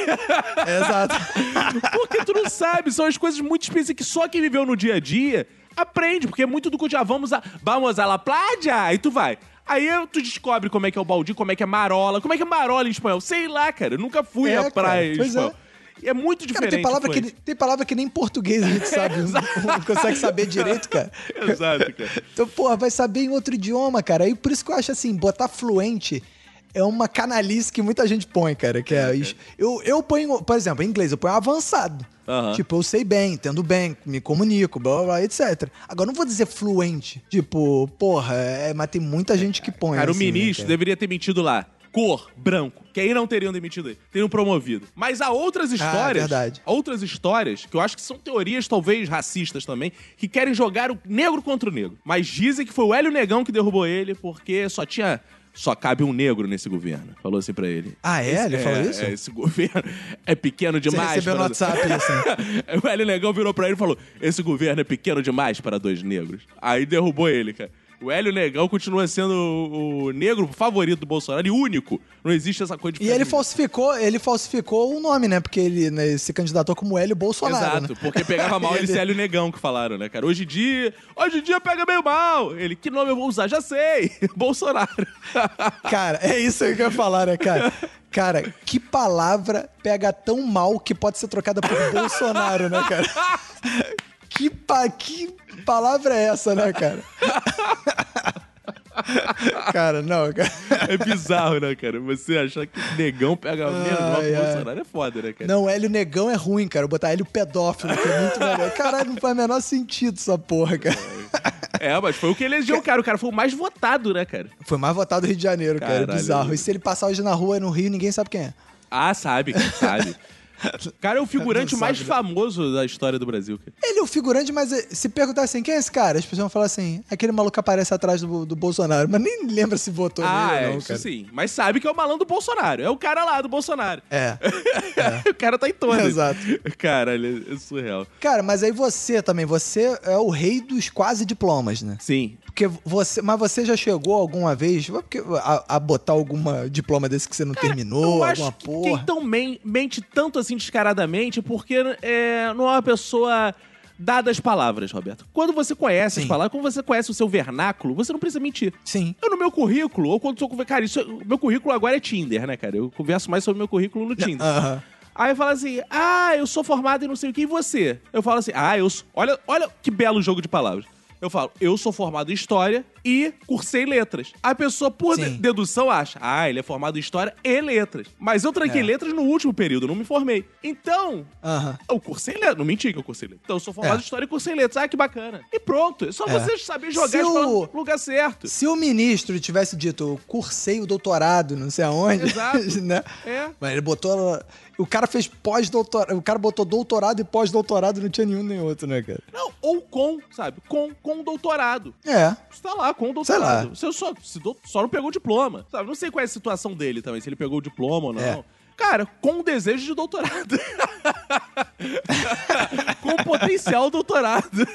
É, exato. [laughs] Porque tu não sabe, são as coisas muito específicas que só quem viveu no dia a dia aprende, porque é muito do cotidiano. Vamos a, vamos a la playa, aí tu vai. Aí tu descobre como é que é o baldi, como é que é marola, como é que é marola em espanhol. Sei lá, cara. Eu nunca fui É, à praia cara, em pois espanhol. E é muito Cara, diferente. tem palavra, que, tem palavra que nem em português a gente sabe, [laughs] não, não consegue saber direito, cara. [laughs] Exato, cara. Então, porra, vai saber em outro idioma, cara. Aí por isso que eu acho assim, botar fluente é uma canalice que muita gente põe, cara. Que é, isso. Eu, eu ponho, por exemplo, em inglês, eu ponho avançado. Aham. Tipo, eu sei bem, entendo bem, me comunico, blá blá blá, etc. Agora, não vou dizer fluente. Tipo, porra, é, mas tem muita gente que põe. Cara, o assim, né, ministro cara? deveria ter mentido lá. Cor, branco. Que aí não teriam demitido ele. Teriam promovido. Mas há outras histórias. Ah, verdade. Outras histórias, que eu acho que são teorias, talvez racistas também, que querem jogar o negro contra o negro. Mas dizem que foi o Hélio Negão que derrubou ele, porque só tinha. Só cabe um negro nesse governo. Falou assim pra ele. Ah, é? Ele falou isso? É, esse governo [laughs] é pequeno Você demais. recebeu no WhatsApp, assim. [laughs] o Hélio Negão virou pra ele e falou: Esse governo é pequeno demais para dois negros. Aí derrubou ele, cara. O Hélio Negão continua sendo o, o negro favorito do Bolsonaro e único. Não existe essa coisa de E ele falsificou, ele falsificou o nome, né? Porque ele né, se candidatou como Hélio Bolsonaro. Exato, né? porque pegava [laughs] mal ele ser Hélio Negão que falaram, né, cara? Hoje em dia, hoje em dia pega meio mal. Ele, que nome eu vou usar? Já sei. [laughs] Bolsonaro. [laughs] Cara, é isso que eu ia falar, né, cara? Cara, que palavra pega tão mal que pode ser trocada por Bolsonaro, né, cara? Que, pa... que palavra é essa, né, cara? Cara, não, cara. É bizarro, né, cara? Você achar que negão pega menos mal Ai, ai. Bolsonaro é foda, né, cara? Não, Hélio Negão é ruim, cara. Eu botar Hélio Pedófilo, que é muito melhor. Caralho, não faz o menor sentido essa porra, cara. É, mas foi o que elegeu cara. O cara foi o mais votado, né, cara? Foi mais votado do Rio de Janeiro, cara. Caralho. Bizarro. E se ele passar hoje na rua no Rio, ninguém sabe quem é. Ah, sabe, cara, sabe. Cara, é o figurante mais sabe, né? famoso da história do Brasil. Cara. Ele é o figurante, mas eh, se perguntar assim, quem é esse cara? As pessoas vão falar assim, aquele maluco que aparece atrás do, do Bolsonaro. Mas nem lembra se votou Ah, nele é, ou não, isso cara. sim. Mas sabe que é o malandro do Bolsonaro. É o cara lá do Bolsonaro. [laughs] É. o cara tá em todas. Exato. Caralho, é surreal. Cara, mas aí você também, você é o rei dos quase diplomas, né? Sim. Porque você, mas você já chegou alguma vez a, a botar alguma diploma desse que você não terminou, eu acho alguma que porra? quem então men- mente tanto assim descaradamente porque é, não é uma pessoa dada às palavras, Roberto. Quando você conhece as Sim. palavras, quando você conhece o seu vernáculo, você não precisa mentir. Sim. Eu no meu currículo, ou quando sou Cara, isso, meu currículo agora é Tinder, né, cara? Eu converso mais sobre o meu currículo no Tinder. Aham. Aí fala assim: ah, eu sou formado em não sei o que, e você? Eu falo assim: ah, eu sou. Olha, olha que belo jogo de palavras. Eu falo, eu sou formado em História e cursei Letras. A pessoa, por de- dedução, acha, ah, ele é formado em História e Letras. Mas eu tranquei É. Letras no último período, eu não me formei. Então, Aham. eu cursei Letras. Não menti que eu cursei Letras. Então, eu sou formado É. em História e cursei Letras. Ah, que bacana. E pronto. É só É. você saber jogar Se o- no lugar certo. Se o ministro tivesse dito, cursei o doutorado, não sei aonde, Exato. [laughs] né? É. Mas ele botou. O cara fez pós-doutorado. O cara botou doutorado e pós-doutorado, não tinha nenhum nem outro, né, cara? Não, ou com, sabe? Com, com doutorado. É. Você tá lá com o Sei lá. doutorado. Você só, só não pegou o diploma. Sabe? Não sei qual é a situação dele também, se ele pegou o diploma ou não. É. Cara, com o desejo de doutorado. [laughs] com o potencial doutorado.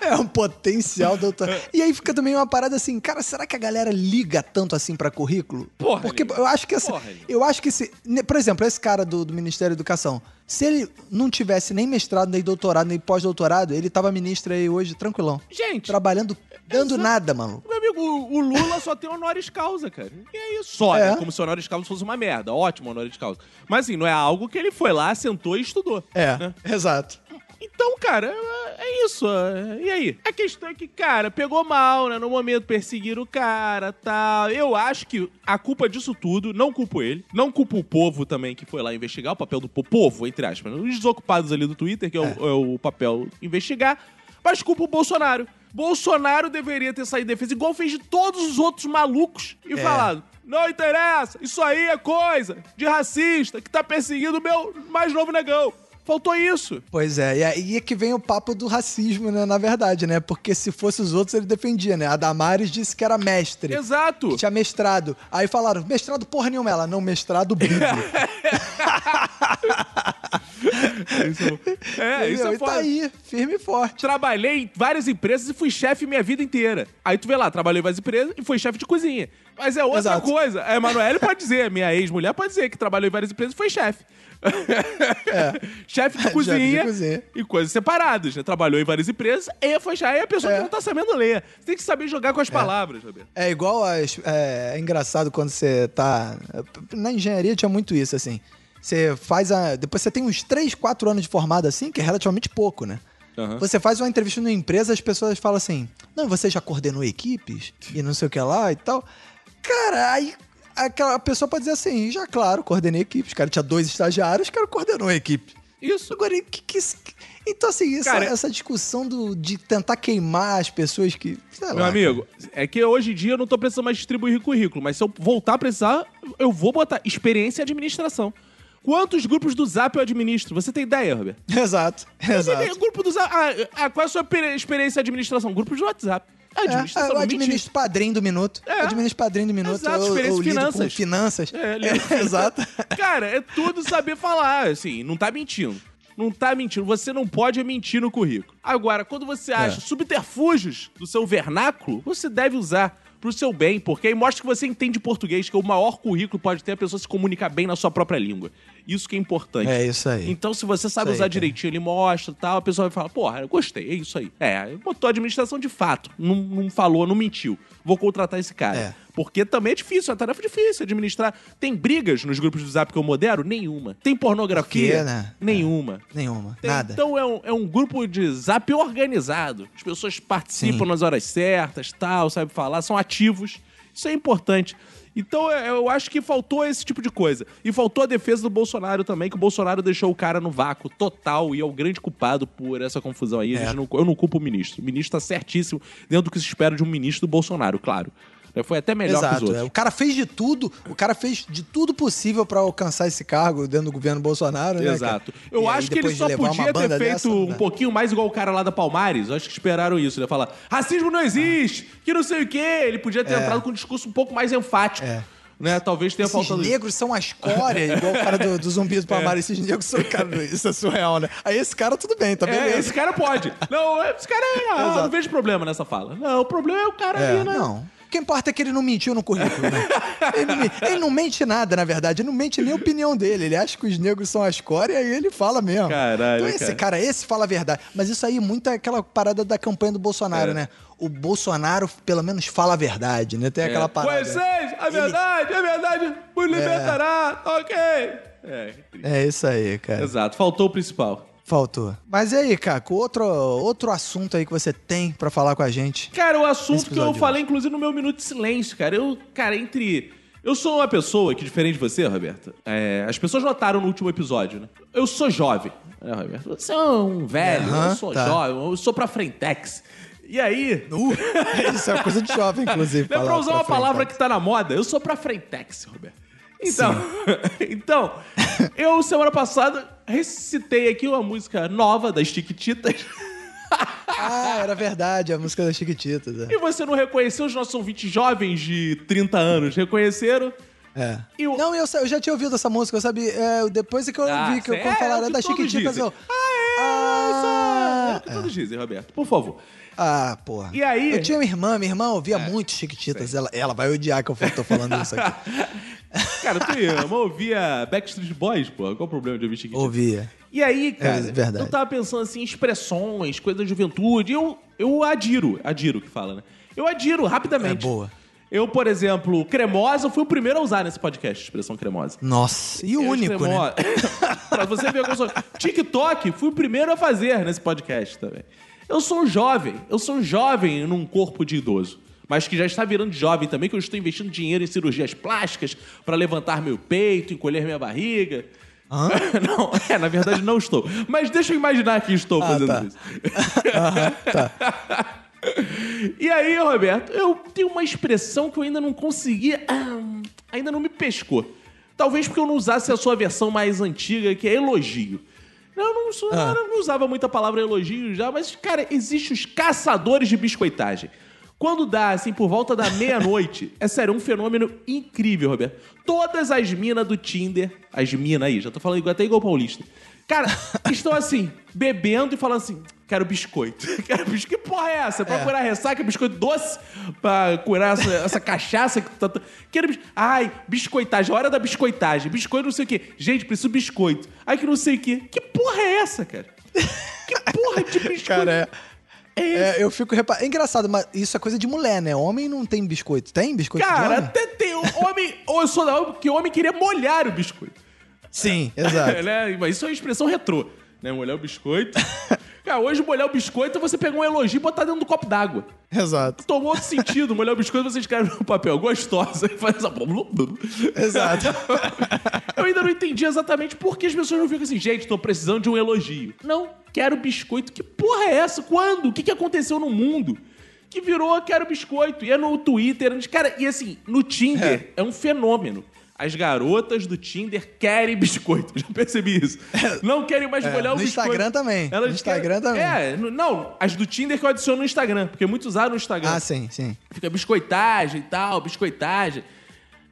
É um potencial doutorado. E aí fica também uma parada assim, cara, será que a galera liga tanto assim pra currículo? Porra, Porque eu acho que assim, Porra, eu acho que se, por exemplo, esse cara do, do Ministério da Educação, se ele não tivesse nem mestrado, nem doutorado, nem pós-doutorado, ele tava ministro aí hoje tranquilão, Gente, trabalhando, dando Exato. nada, mano. Meu amigo, o, o Lula só tem honoris causa, cara. E é isso. Só, É. né? Como se o honoris causa fosse uma merda. Ótimo honoris causa. Mas assim, não é algo que ele foi lá, sentou e estudou. É, né? exato. Então, cara, é- é isso. é- E aí? A questão é que, cara, pegou mal, né? No momento perseguiram o cara tal. Eu acho que a culpa disso tudo, não culpo ele, não culpo o povo também que foi lá investigar, o papel do po- povo, entre aspas, né? os desocupados ali do Twitter, que é, o, é o papel investigar, mas culpa o Bolsonaro. Bolsonaro deveria ter saído em defesa, igual fez de todos os outros malucos, e É. falado: não interessa, isso aí é coisa de racista que tá perseguindo o meu mais novo negão. Faltou isso. Pois é, e aí é que vem o papo do racismo, né, na verdade, né? Porque se fosse os outros, ele defendia, né? A Damares disse que era mestre. Exato. Que tinha mestrado. Aí falaram, mestrado porra nenhuma. Ela, não, mestrado bíblico. [laughs] Isso, é, isso é tá foda. aí, firme e forte. Trabalhei em várias empresas e fui chefe minha vida inteira. Aí tu vê lá, trabalhei em várias empresas e fui chefe de cozinha. Mas é outra Exato. coisa. A Emanuele pode dizer, minha ex-mulher pode dizer que trabalhou em várias empresas e foi chefe. [laughs] [laughs] chefe de, cozinha de cozinha. e coisas separadas, né? Trabalhou em várias empresas e foi chefe. Aí a pessoa É. que não tá sabendo ler. Você tem que saber jogar com as palavras, Roberto. É igual as, é, é engraçado quando você tá. Na engenharia tinha muito isso, assim. Você faz a. Depois você tem uns 3, 4 anos de formado assim, que é relativamente pouco, né? Aham. Você faz uma entrevista numa empresa, as pessoas falam assim: Não, você já coordenou equipes e não sei o que lá e tal. Cara, aí aquela pessoa pode dizer assim: Já, claro, coordenei equipes. Cara, tinha dois estagiários, cara, coordenou a equipe. Isso. Agora, que, que, então, assim, essa, Cara, essa discussão do, de tentar queimar as pessoas que. Meu lá, amigo, é que hoje em dia eu não tô precisando mais distribuir currículo, mas se eu voltar a precisar, eu vou botar experiência em administração. Quantos grupos do Zap eu administro? Você tem ideia, Roberto? cara. [laughs] Exato, exato. Tem Grupo do Zap. Ah, ah, qual é a sua experiência em administração? Grupo de WhatsApp. A É, administração eu administro padrinho do minuto. É. Administro padrinho do minuto. Exato, eu, experiência eu finanças. finanças. É, É, [laughs] exato. [laughs] Cara, é tudo saber falar, assim, não tá mentindo. Não tá mentindo. Você não pode mentir no currículo. Agora, quando você acha É. subterfúgios do seu vernáculo, você deve usar pro seu bem, porque aí mostra que você entende português, que é o maior currículo pode ter a pessoa se comunicar bem na sua própria língua. Isso que é importante. É isso aí. Então, se você sabe Isso usar direitinho, ele mostra e tal, a pessoa vai falar, porra, eu gostei, é isso aí. É, botou a administração de fato, não, não falou, não mentiu. Vou contratar esse cara. É. Porque também é difícil, é uma tarefa difícil administrar. Tem brigas nos grupos do Zap que eu modero? Nenhuma. Tem pornografia? Por quê, né? Nenhuma. Nenhuma. Tem- Nada. Então é um, é um grupo de Zap organizado. As pessoas participam Sim. nas horas certas, tal, sabe falar, são ativos. Isso é importante. Então é, eu acho que faltou esse tipo de coisa. E faltou a defesa do Bolsonaro também, que o Bolsonaro deixou o cara no vácuo total e é o grande culpado por essa confusão aí. É. não- eu não culpo o ministro. O ministro tá certíssimo dentro do que se espera de um ministro do Bolsonaro, claro. É, Foi até melhor que os Exato. outros. é. O cara fez de tudo, o cara fez de tudo possível pra alcançar esse cargo dentro do governo Bolsonaro, né? Exato. cara? Eu E aí, acho que ele só podia ter feito dessa, um dá. pouquinho mais igual o cara lá da Palmares. Eu acho que esperaram isso. Ele ia falar, racismo não existe, que não sei o quê. Ele podia ter entrado com um discurso um pouco mais enfático. É. Né? Talvez tenha Esses faltado isso. negros são a escória, igual o cara do, do zumbi do [laughs] Palmares. Esses negros são. Cara, isso é surreal, né? Aí esse cara, tudo bem, tá É, beleza. esse cara pode. Não, esse cara é. ah, [laughs] Exato. não vejo problema nessa fala. Não, o problema é o cara É, ali, né? não. O que importa é que ele não mentiu no currículo, né? [laughs] Ele não, ele não mente nada, na verdade. Ele não mente nem a opinião dele. Ele acha que os negros são a escória e ele fala mesmo. Caralho, Então esse cara. cara, esse fala a verdade. Mas isso aí muito é aquela parada da campanha do Bolsonaro, É. né? O Bolsonaro, pelo menos, fala a verdade, né? Tem aquela parada. Conheceis a Ele- verdade, a verdade vos libertará. Ok. É. É isso aí, cara. Exato, faltou o principal. Faltou. Mas e aí, Caco, outro, outro assunto aí que você tem pra falar com a gente? Cara, o assunto que eu falei, inclusive, no meu minuto de silêncio, cara. Eu, cara, entre. Eu sou uma pessoa que, diferente de você, Roberto, é, as pessoas notaram no último episódio, né? Eu sou jovem, né, Roberto? Você é um velho, Aham, eu sou tá. jovem, eu sou pra frentex. E aí. Uh, [laughs] isso é coisa de jovem, inclusive. Não é pra usar pra uma palavra que tá na moda, eu sou pra frentex, Roberto. Então, [laughs] então, eu semana passada recitei aqui uma música nova das Chiquititas. [laughs] Ah, era verdade, a música das Chiquititas. É. E você não reconheceu os nossos ouvintes jovens de 30 anos? Reconheceram? É. Não, eu, eu já tinha ouvido essa música, eu sabia. é, depois é que eu Ah, vi que eu, é, falaram é o da que todos Chiquititas, eu. Ah, é, Ah, é, é o que todos dizem, Roberto. Por favor. Ah, porra. E aí- É, Eu tinha uma irmã, minha irmã ouvia muito Chiquititas. Ela, ela vai odiar que eu tô falando isso aqui. [laughs] Cara, tu irmã ouvia Backstreet Boys, pô. Qual o problema de ouvir Chiquititas? Ouvia. E aí, cara, É verdade. eu tava pensando assim, expressões, coisas da juventude. Eu, eu adiro, adiro que fala, né? Eu adiro rapidamente. É boa. Eu, por exemplo, cremosa, fui o primeiro a usar nesse podcast, expressão cremosa. Nossa, e o Eu único, né? extremo- [laughs] pra você ver como eu sou. TikTok, fui o primeiro a fazer nesse podcast também. Eu sou um jovem, eu sou um jovem num corpo de idoso. Mas que já está virando jovem também, que eu estou investindo dinheiro em cirurgias plásticas para levantar meu peito, encolher minha barriga. [laughs] não, é, na verdade não estou. Mas deixa eu imaginar que estou Ah, fazendo tá. isso. [laughs] Aham, tá. [laughs] E aí, Roberto, eu tenho uma expressão que eu ainda não consegui. ah, ainda não me pescou. Talvez porque eu não usasse a sua versão mais antiga, que é elogio. Eu não, sou- Ah. eu não usava muito a palavra elogio já, mas, cara, existem os caçadores de biscoitagem. Quando dá, assim, por volta da meia-noite, [laughs] é sério, um fenômeno incrível, Roberto. Todas as minas do Tinder, as minas aí, já tô falando igual- até igual paulista, Cara, [laughs] estão assim, bebendo e falando assim: quero biscoito. [laughs] Quero biscoito. Que porra é essa? Pra É. curar ressaca, biscoito doce? Pra curar essa, essa cachaça que tu tá. Quero bis... Ai, biscoitagem, hora da biscoitagem. Biscoito não sei o quê. Gente, preciso biscoito. Ai, que não sei o quê. Que porra é essa, cara? Que porra de biscoito? Cara, é. É? É, eu fico reparando. É engraçado, mas isso é coisa de mulher, né? Homem não tem biscoito. Tem biscoito Cara, homem? até tem. Homem. Ou eu sou da onda porque o homem queria molhar o biscoito. Sim, exato. [laughs] né? Mas isso é uma expressão retrô. Né? Molhar o biscoito. [laughs] Cara, hoje molhar o biscoito é você pegar um elogio e botar dentro do copo d'água. Exato. Tomou outro sentido. Molhar o biscoito você escreve no papel. Gostosa. E faz essa... Exato. [laughs] Eu ainda não entendi exatamente por que as pessoas não ficam assim, gente, tô precisando de um elogio. Não, quero biscoito. Que porra é essa? Quando? O que, que aconteceu no mundo? Que virou quero biscoito. E é no Twitter. Cara, e assim, no Tinder é, um fenômeno. As garotas do Tinder querem biscoito. [laughs] Já percebi isso. Não querem mais molhar o no biscoito. Instagram também. Elas No Instagram querem- também. É, não, as do Tinder que eu adiciono no Instagram. Porque muitos usaram no Instagram. Ah, sim, sim. Fica biscoitagem e tal, biscoitagem.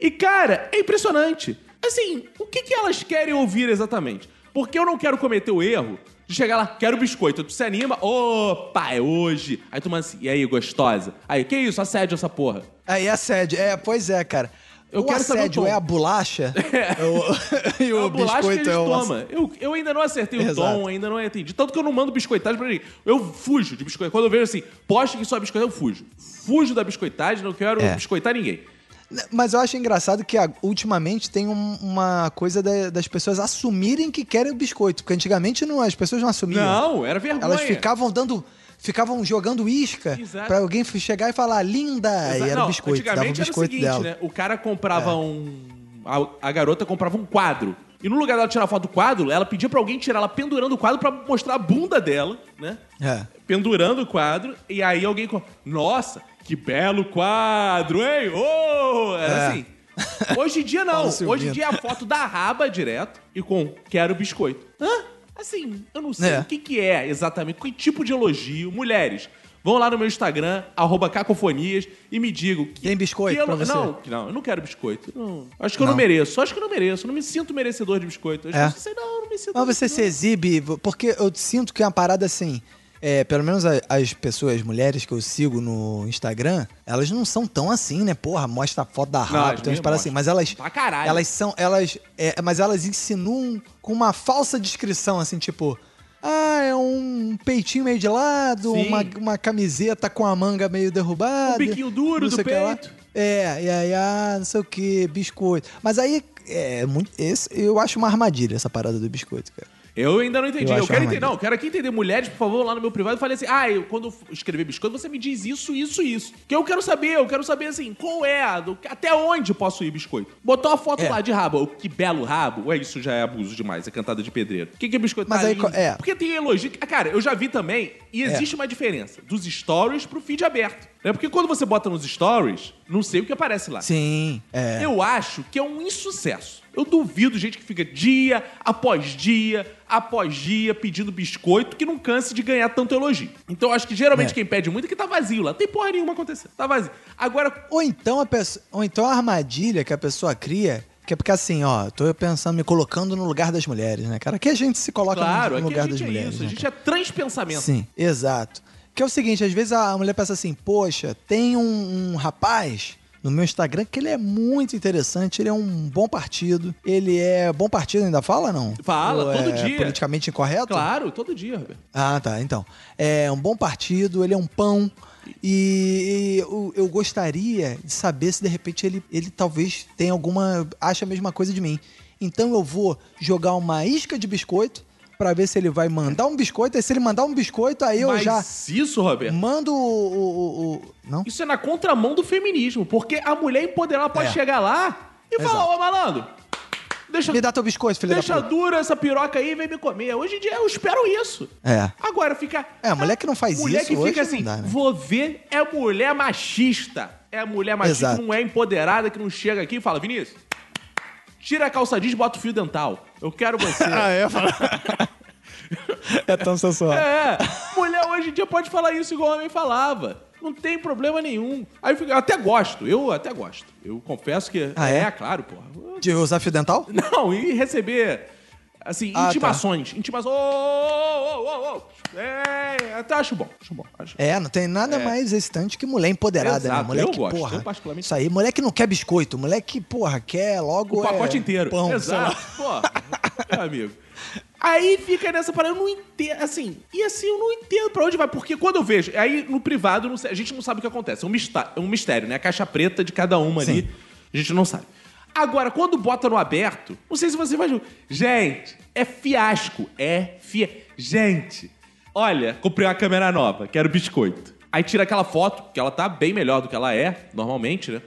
E, cara, é impressionante. Assim, o que, que elas querem ouvir exatamente? Porque eu não quero cometer o erro de chegar lá, quero biscoito. Tu se anima, opa, é hoje. Aí tu manda assim, e aí, gostosa? Aí, que isso? Assédio essa porra. Aí assédio. É, pois é, cara. Eu o quero saber o assédio tom. é a bolacha [laughs] o- [laughs] e É o a bolacha que biscoito gente é o... toma. Eu, eu ainda não acertei o Exato. tom, ainda não entendi. Tanto que eu não mando biscoitagem pra ninguém. Eu fujo de biscoitagem. Quando eu vejo assim, poste que só biscoito, eu fujo. Fujo da biscoitagem, não quero É. biscoitar ninguém. Mas eu acho engraçado que ultimamente tem um- uma coisa da- das pessoas assumirem que querem o biscoito. Porque antigamente não, as pessoas não assumiam. Não, era vergonha. Elas ficavam dando. Ficavam jogando isca Exato. pra alguém chegar e falar, linda! E Exa- era não, o biscoito, dava o antigamente biscoito era o seguinte, dela. É. né? O cara comprava um... A, a garota comprava um quadro. E no lugar dela tirar foto do quadro, ela pedia pra alguém tirar ela pendurando o quadro pra mostrar a bunda dela, né? É. Pendurando o quadro. E aí alguém... com- Nossa, que belo quadro, hein? Oh! Era É. assim. Hoje em dia [laughs] não. Hoje em dia é a foto da raba direto e com quero biscoito. Hã? Assim, eu não sei É. o que, que é exatamente, que tipo de elogio. Mulheres, vão lá no meu Instagram, arroba cacofonias, e me digam. Que, Tem biscoito que pra você? Não, não, eu não quero biscoito. Não. Acho que eu Não. não mereço. Acho que eu não mereço. Eu não me sinto merecedor de biscoito. Eu É. que sei, não, não me sinto Mas você se exibe, porque eu sinto que é uma parada assim. É, pelo menos a- as pessoas, mulheres que eu sigo no Instagram, elas não são tão assim, né? Porra, mostra a foto da as raba, tem minhas paradas assim. Mas elas. Pra caralho. Elas são. Elas. é, mas elas insinuam com uma falsa descrição, assim, tipo. Ah, é um peitinho meio de lado, Sim. uma, uma camiseta com a manga meio derrubada. Um biquinho duro do sei o que lá. peito. É, e aí, ah, não sei o que, biscoito. Mas aí, é muito. Esse, eu acho uma armadilha essa parada do biscoito, cara. Eu ainda não entendi. Eu Eu, quero entender. Não, eu quero aqui entender. Mulheres, por favor, lá no meu privado, falei assim: ah, eu, quando eu escrever biscoito, você me diz isso, isso, isso. Que eu quero saber, eu quero saber assim, qual é, a do- até onde posso ir biscoito. Botou uma foto É. lá de rabo. Que belo rabo. Ué, isso já é abuso demais, é cantada de pedreiro. O que, que é biscoito? Mas Tá aí, lindo. é. Porque tem elogio. Ah, Cara, eu já vi também, e É. existe uma diferença dos stories pro feed aberto. Né? Porque quando você bota nos stories, não sei o que aparece lá. Sim, é. Eu acho que é um insucesso. Eu duvido gente que fica dia após dia após dia pedindo biscoito que não canse de ganhar tanto elogio. Então acho que geralmente É. quem pede muito é que tá vazio lá. Não tem porra nenhuma acontecendo. Tá vazio. Agora, Ou então a pessoa, ou então a armadilha que a pessoa cria, que é porque assim, ó, tô pensando, me colocando no lugar das mulheres, né, cara? Que a gente se coloca no- claro, no, aqui lugar das é mulheres. isso. A né, gente é transpensamento. Sim, exato. Que é o seguinte, às vezes a mulher pensa assim, poxa, tem um, um rapaz no meu Instagram que ele é muito interessante, ele é um bom partido, ele é bom partido, ainda fala não? Fala, Ou todo é dia. politicamente incorreto? Claro, todo dia, Roberto. Ah, tá. Então, é um bom partido, ele é um pão. E eu, eu gostaria de saber se de repente ele, ele talvez tenha alguma. acha a mesma coisa de mim. Então eu vou jogar uma isca de biscoito pra ver se ele vai mandar um biscoito. E se ele mandar um biscoito, aí eu Mas já isso, Roberto, mando o. o- o- Não? isso é na contramão do feminismo. Porque a mulher empoderada pode É. chegar lá e falar, Exato. ô malandro, deixa, Me dá teu biscoito, filho deixa dura essa piroca aí e vem me comer. Hoje em dia eu espero isso. É. Agora fica. É, mulher que não faz mulher isso que hoje fica assim, dá, né? vou ver, é mulher machista. É mulher machista Exato. que não é empoderada, que não chega aqui e fala, Vinícius, tira a calça jeans e bota o fio dental. Eu quero você. [laughs] é? é tão sensual. é, mulher hoje em dia pode falar isso igual o homem falava. Não tem problema nenhum. Aí eu, fico- eu até gosto, eu até gosto. Eu confesso que. Ah, é? claro, porra. De usar fio dental? Não, e receber Assim, Ah, tá. intimações. Intimações. Ô, ô, ô, ô, ô. É, até acho bom. Acho bom. Acho. É, não tem nada mais excitante que mulher empoderada, né? Exato, Mulher eu que, gosto, porra. eu particularmente Isso aí, mulher que não quer biscoito, mulher que, porra, quer logo. O pacote é, inteiro. Pão. Exato. Pô, meu amigo. Aí fica nessa parada, eu não entendo, assim, e assim, eu não entendo pra onde vai, porque quando eu vejo, aí no privado, sei, a gente não sabe o que acontece, é um, mistá- é um mistério, né? A caixa preta de cada uma ali, a gente não sabe. Agora, quando bota no aberto, não sei se você vai. Gente, é fiasco, é fia... Gente, olha, comprei uma câmera nova, quero biscoito. Aí tira aquela foto, que ela tá bem melhor do que ela é, normalmente, né?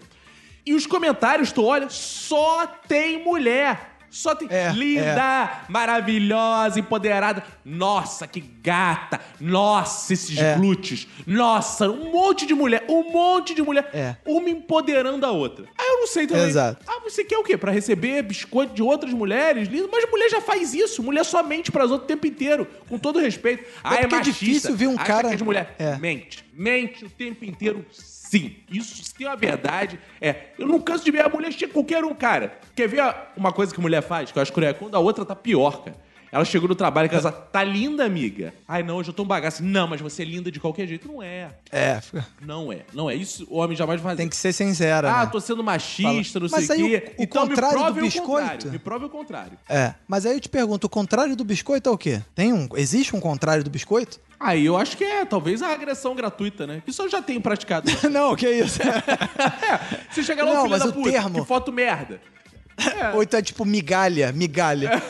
E os comentários, tu olha, só tem mulher. Só tem. É, Linda, maravilhosa, empoderada. Nossa, que gata. Nossa, esses É. glúteos. Nossa, um monte de mulher. Um monte de mulher. É. Uma empoderando a outra. Aí eu não sei também. Exato. Ah, você quer o quê? Pra receber biscoito de outras mulheres? Lindo. Mas mulher já faz isso. Mulher só mente pras outras o tempo inteiro. Com todo respeito. Ah, é é machista. difícil ver um cara- Que as mulher É. mente. Mente o tempo inteiro, sim. Isso se tem uma verdade. É. Eu não canso de ver a mulher chega qualquer um, cara. Quer ver uma coisa que mulher faz? Que eu acho cruel? É quando a outra tá pior, cara. Ela chegou no trabalho e casa, tá linda, amiga. Ai, não, hoje eu tô um bagaço. Não, mas você é linda de qualquer jeito. Não é. É, fica- Não é. Não é. Isso o homem jamais vai fazer. tem que ser sincera. Ah, né? tô sendo machista, não Mas sei aí o o- quê. o então contrário me do prove o biscoito? contrário. Me prove o contrário. É, mas aí eu te pergunto, o contrário do biscoito é o quê? Tem um, existe um contrário do biscoito? Aí eu acho que é, talvez, a agressão gratuita, né? Isso eu já tenho praticado. [laughs] não, que isso? [laughs] É, você chega lá, Não, ô filho mas da o puta, termo- que foto merda. Ou então é tipo migalha, migalha.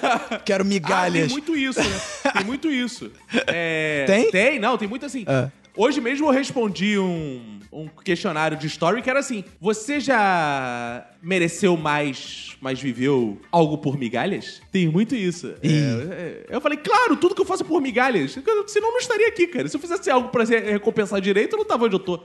Quero [laughs] Ah, tem migalhas. muito isso, né? Tem muito isso. É, Tem? Tem, não, tem muito assim. É. Hoje mesmo eu respondi um, um questionário de story que era assim: Você já mereceu mais, mas viveu algo por migalhas? Tem muito isso. É, é, eu falei, claro, tudo que eu faço é por migalhas. Senão eu não estaria aqui, cara. Se eu fizesse algo pra ser- recompensar direito, eu não tava onde eu tô.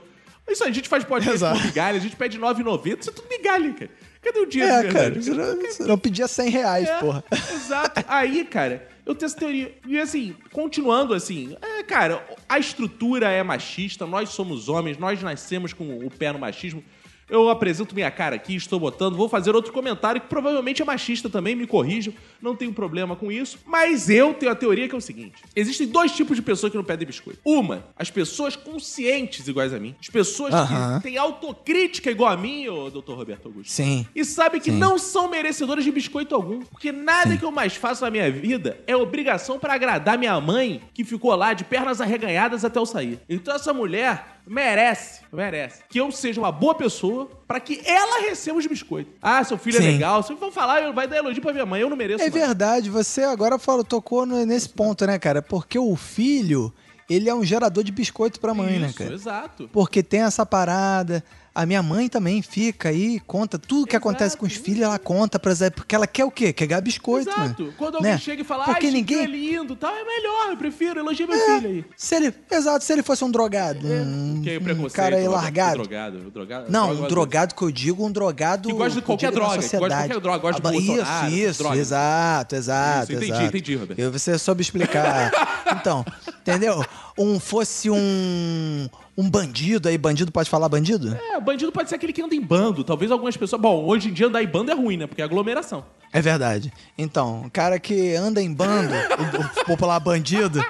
Isso aí, a gente faz podcast Exato. por migalhas, a gente pede 9,90, isso é tudo migalha, cara. Cadê o dinheiro É, de cara, você não, não pedia 100 reais, É, porra. Exato. Aí, cara, eu tenho essa teoria. E assim, continuando assim, é, cara, a estrutura é machista, nós somos homens, nós nascemos com o pé no machismo. Eu apresento minha cara aqui, estou botando, vou fazer outro comentário que provavelmente é machista também, me corrijam, não tenho problema com isso. Mas eu tenho a teoria que é o seguinte: existem dois tipos de pessoas que não pedem biscoito. Uma, as pessoas conscientes iguais a mim, as pessoas que têm autocrítica igual a mim, ô doutor Roberto Augusto Sim. e sabe que Sim. não são merecedoras de biscoito algum. Porque nada que eu mais faço na minha vida é obrigação pra agradar minha mãe, que ficou lá de pernas arreganhadas até eu sair. Então essa mulher merece, merece que eu seja uma boa pessoa pra que ela receba os biscoitos. Ah, seu filho é Sim. legal. Se vão falar, vai dar elogio pra minha mãe. Eu não mereço. É mais. verdade, você agora falou, tocou nesse ponto, né, cara? Porque o filho, ele é um gerador de biscoito pra mãe, né, Isso, cara? exato. Porque tem essa parada. A minha mãe também fica aí, conta tudo que Exato, acontece com os filhos, ela conta pra Zé, porque ela quer o quê? Quer ganhar biscoito, Exato. mano. Quando alguém Né? chega e fala, Porque esse ninguém... é lindo, tal, é melhor. Eu prefiro, elogia meu É, filho aí. Se ele, exato, se ele fosse um drogado, um, Que é um cara aí largado. Drogado, drogado. Não, um drogado que eu digo, um drogado. Que gosta de qualquer droga, que gosta de qualquer droga, gosta de Bolsonaro, Isso, isso, droga. exato, exato. Isso, entendi, exato. entendi, Roberto. Eu, você soube explicar. [laughs] então, entendeu? Um fosse um. Um bandido aí, bandido pode falar bandido? É, bandido pode ser aquele que anda em bando. Talvez algumas pessoas. Bom, hoje em dia andar em bando é ruim, né? Porque é aglomeração. É verdade. Então, o cara que anda em bando, o, o popular bandido,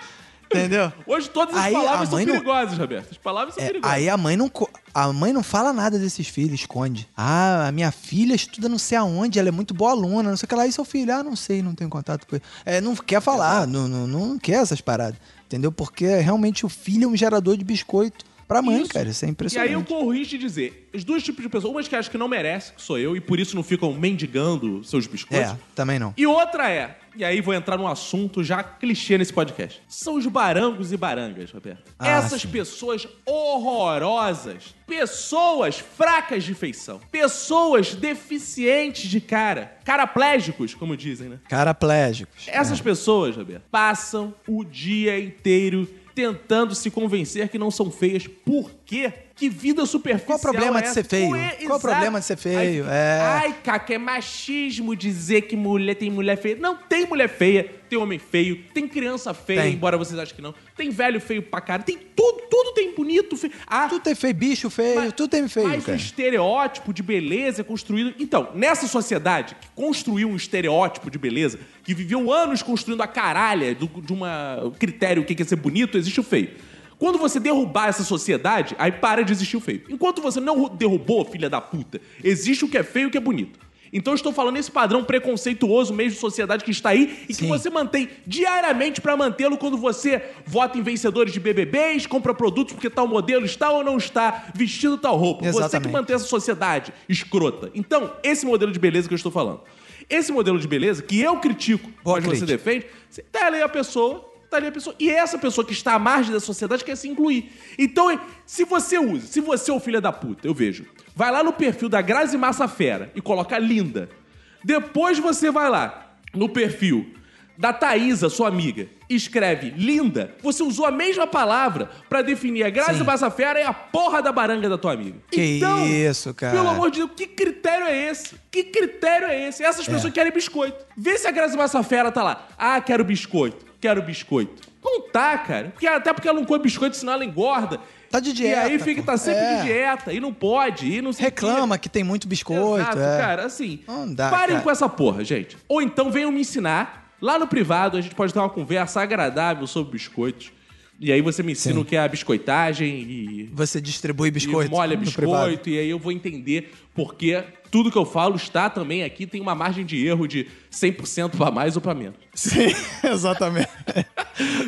entendeu? Hoje todas as Aí, palavras são não- perigosas, Roberto. As palavras são É, perigosas. aí a mãe não a mãe não fala nada desses filhos, esconde. Ah, a minha filha estuda não sei aonde, ela é muito boa aluna, não sei o que lá. E seu filho? Ah, não sei, não tenho contato com ele. É, não quer falar, não, não, não quer essas paradas. Entendeu? Porque realmente o filho é um gerador de biscoito pra mãe, Isso. cara. Isso é E aí impressionante. eu corro o risco de dizer: os dois tipos de pessoas, umas que acham que não merece, que sou eu, e por isso não ficam mendigando seus biscoitos. É, também não. E outra é, e aí vou entrar num assunto já clichê nesse podcast. São os barangos e barangas, Roberto. Ah, Essas sim. pessoas horrorosas, pessoas fracas de feição, pessoas deficientes de cara, caraplégicos, como dizem, né? Caraplégicos. Essas pessoas, Roberto, passam o dia inteiro tentando se convencer que não são feias. Por quê? Que vida superficial Qual o problema é de ser feio? Ué, Qual o problema de ser feio? Aí, É. Ai, é machismo dizer que mulher tem mulher feia. Não tem mulher feia, tem homem feio, tem criança feia, Tem. embora vocês achem que não. Tem velho feio pra cara, tem tudo, tudo tem bonito, feio. Ah, Tudo tem feio, bicho feio, mas- tudo tem feio, Mas o cara. estereótipo de beleza é construído. Então, nessa sociedade que construiu um estereótipo de beleza, que viveu anos construindo a caralha do- de um critério o que é ser bonito, existe o feio. Quando você derrubar essa sociedade, aí para de existir o feio. Enquanto você não derrubou, filha da puta, existe o que é feio e o que é bonito. Então eu estou falando esse padrão preconceituoso mesmo de sociedade que está aí e que Sim. você mantém diariamente para mantê-lo quando você vota em vencedores de BBBs, compra produtos porque tal modelo está ou não está vestindo tal roupa. Você que Exatamente. mantém essa sociedade escrota. Então, esse modelo de beleza que eu estou falando. Esse modelo de beleza que eu critico, Boa mas você defende, você- tá ali a pessoa, tá ali a pessoa. E essa pessoa que está à margem da sociedade quer se incluir. Então, se você usa, se você é o filho da puta, eu vejo, vai lá no perfil da Grazi Massa Fera e coloca linda. Depois você vai lá no perfil da Thaísa, sua amiga, e escreve linda, você usou a mesma palavra pra definir a Grazi Sim. Massa Fera e a porra da baranga da tua amiga. Que isso, cara. Pelo amor de Deus, que critério é esse? Que critério é esse? Essas É. pessoas querem biscoito. Vê se a Grazi Massa Fera tá lá. Ah, quero biscoito. Quero biscoito. Não tá, cara. Porque, até porque ela não come biscoito, senão ela engorda. Tá de dieta, E aí fica, tá sempre É. de dieta. E não pode. E não sei. Reclama que tem muito biscoito. Exato, é. cara, assim. Não dá, parem cara. com essa porra, gente. Ou então venham me ensinar. Lá no privado, a gente pode ter uma conversa agradável sobre biscoitos. E aí você me ensina Sim. o que é a biscoitagem e Você distribui biscoito. e molha biscoito, e aí eu vou entender porque tudo que eu falo está também aqui, tem uma margem de erro de 100% pra mais ou pra menos. Sim, [laughs] exatamente.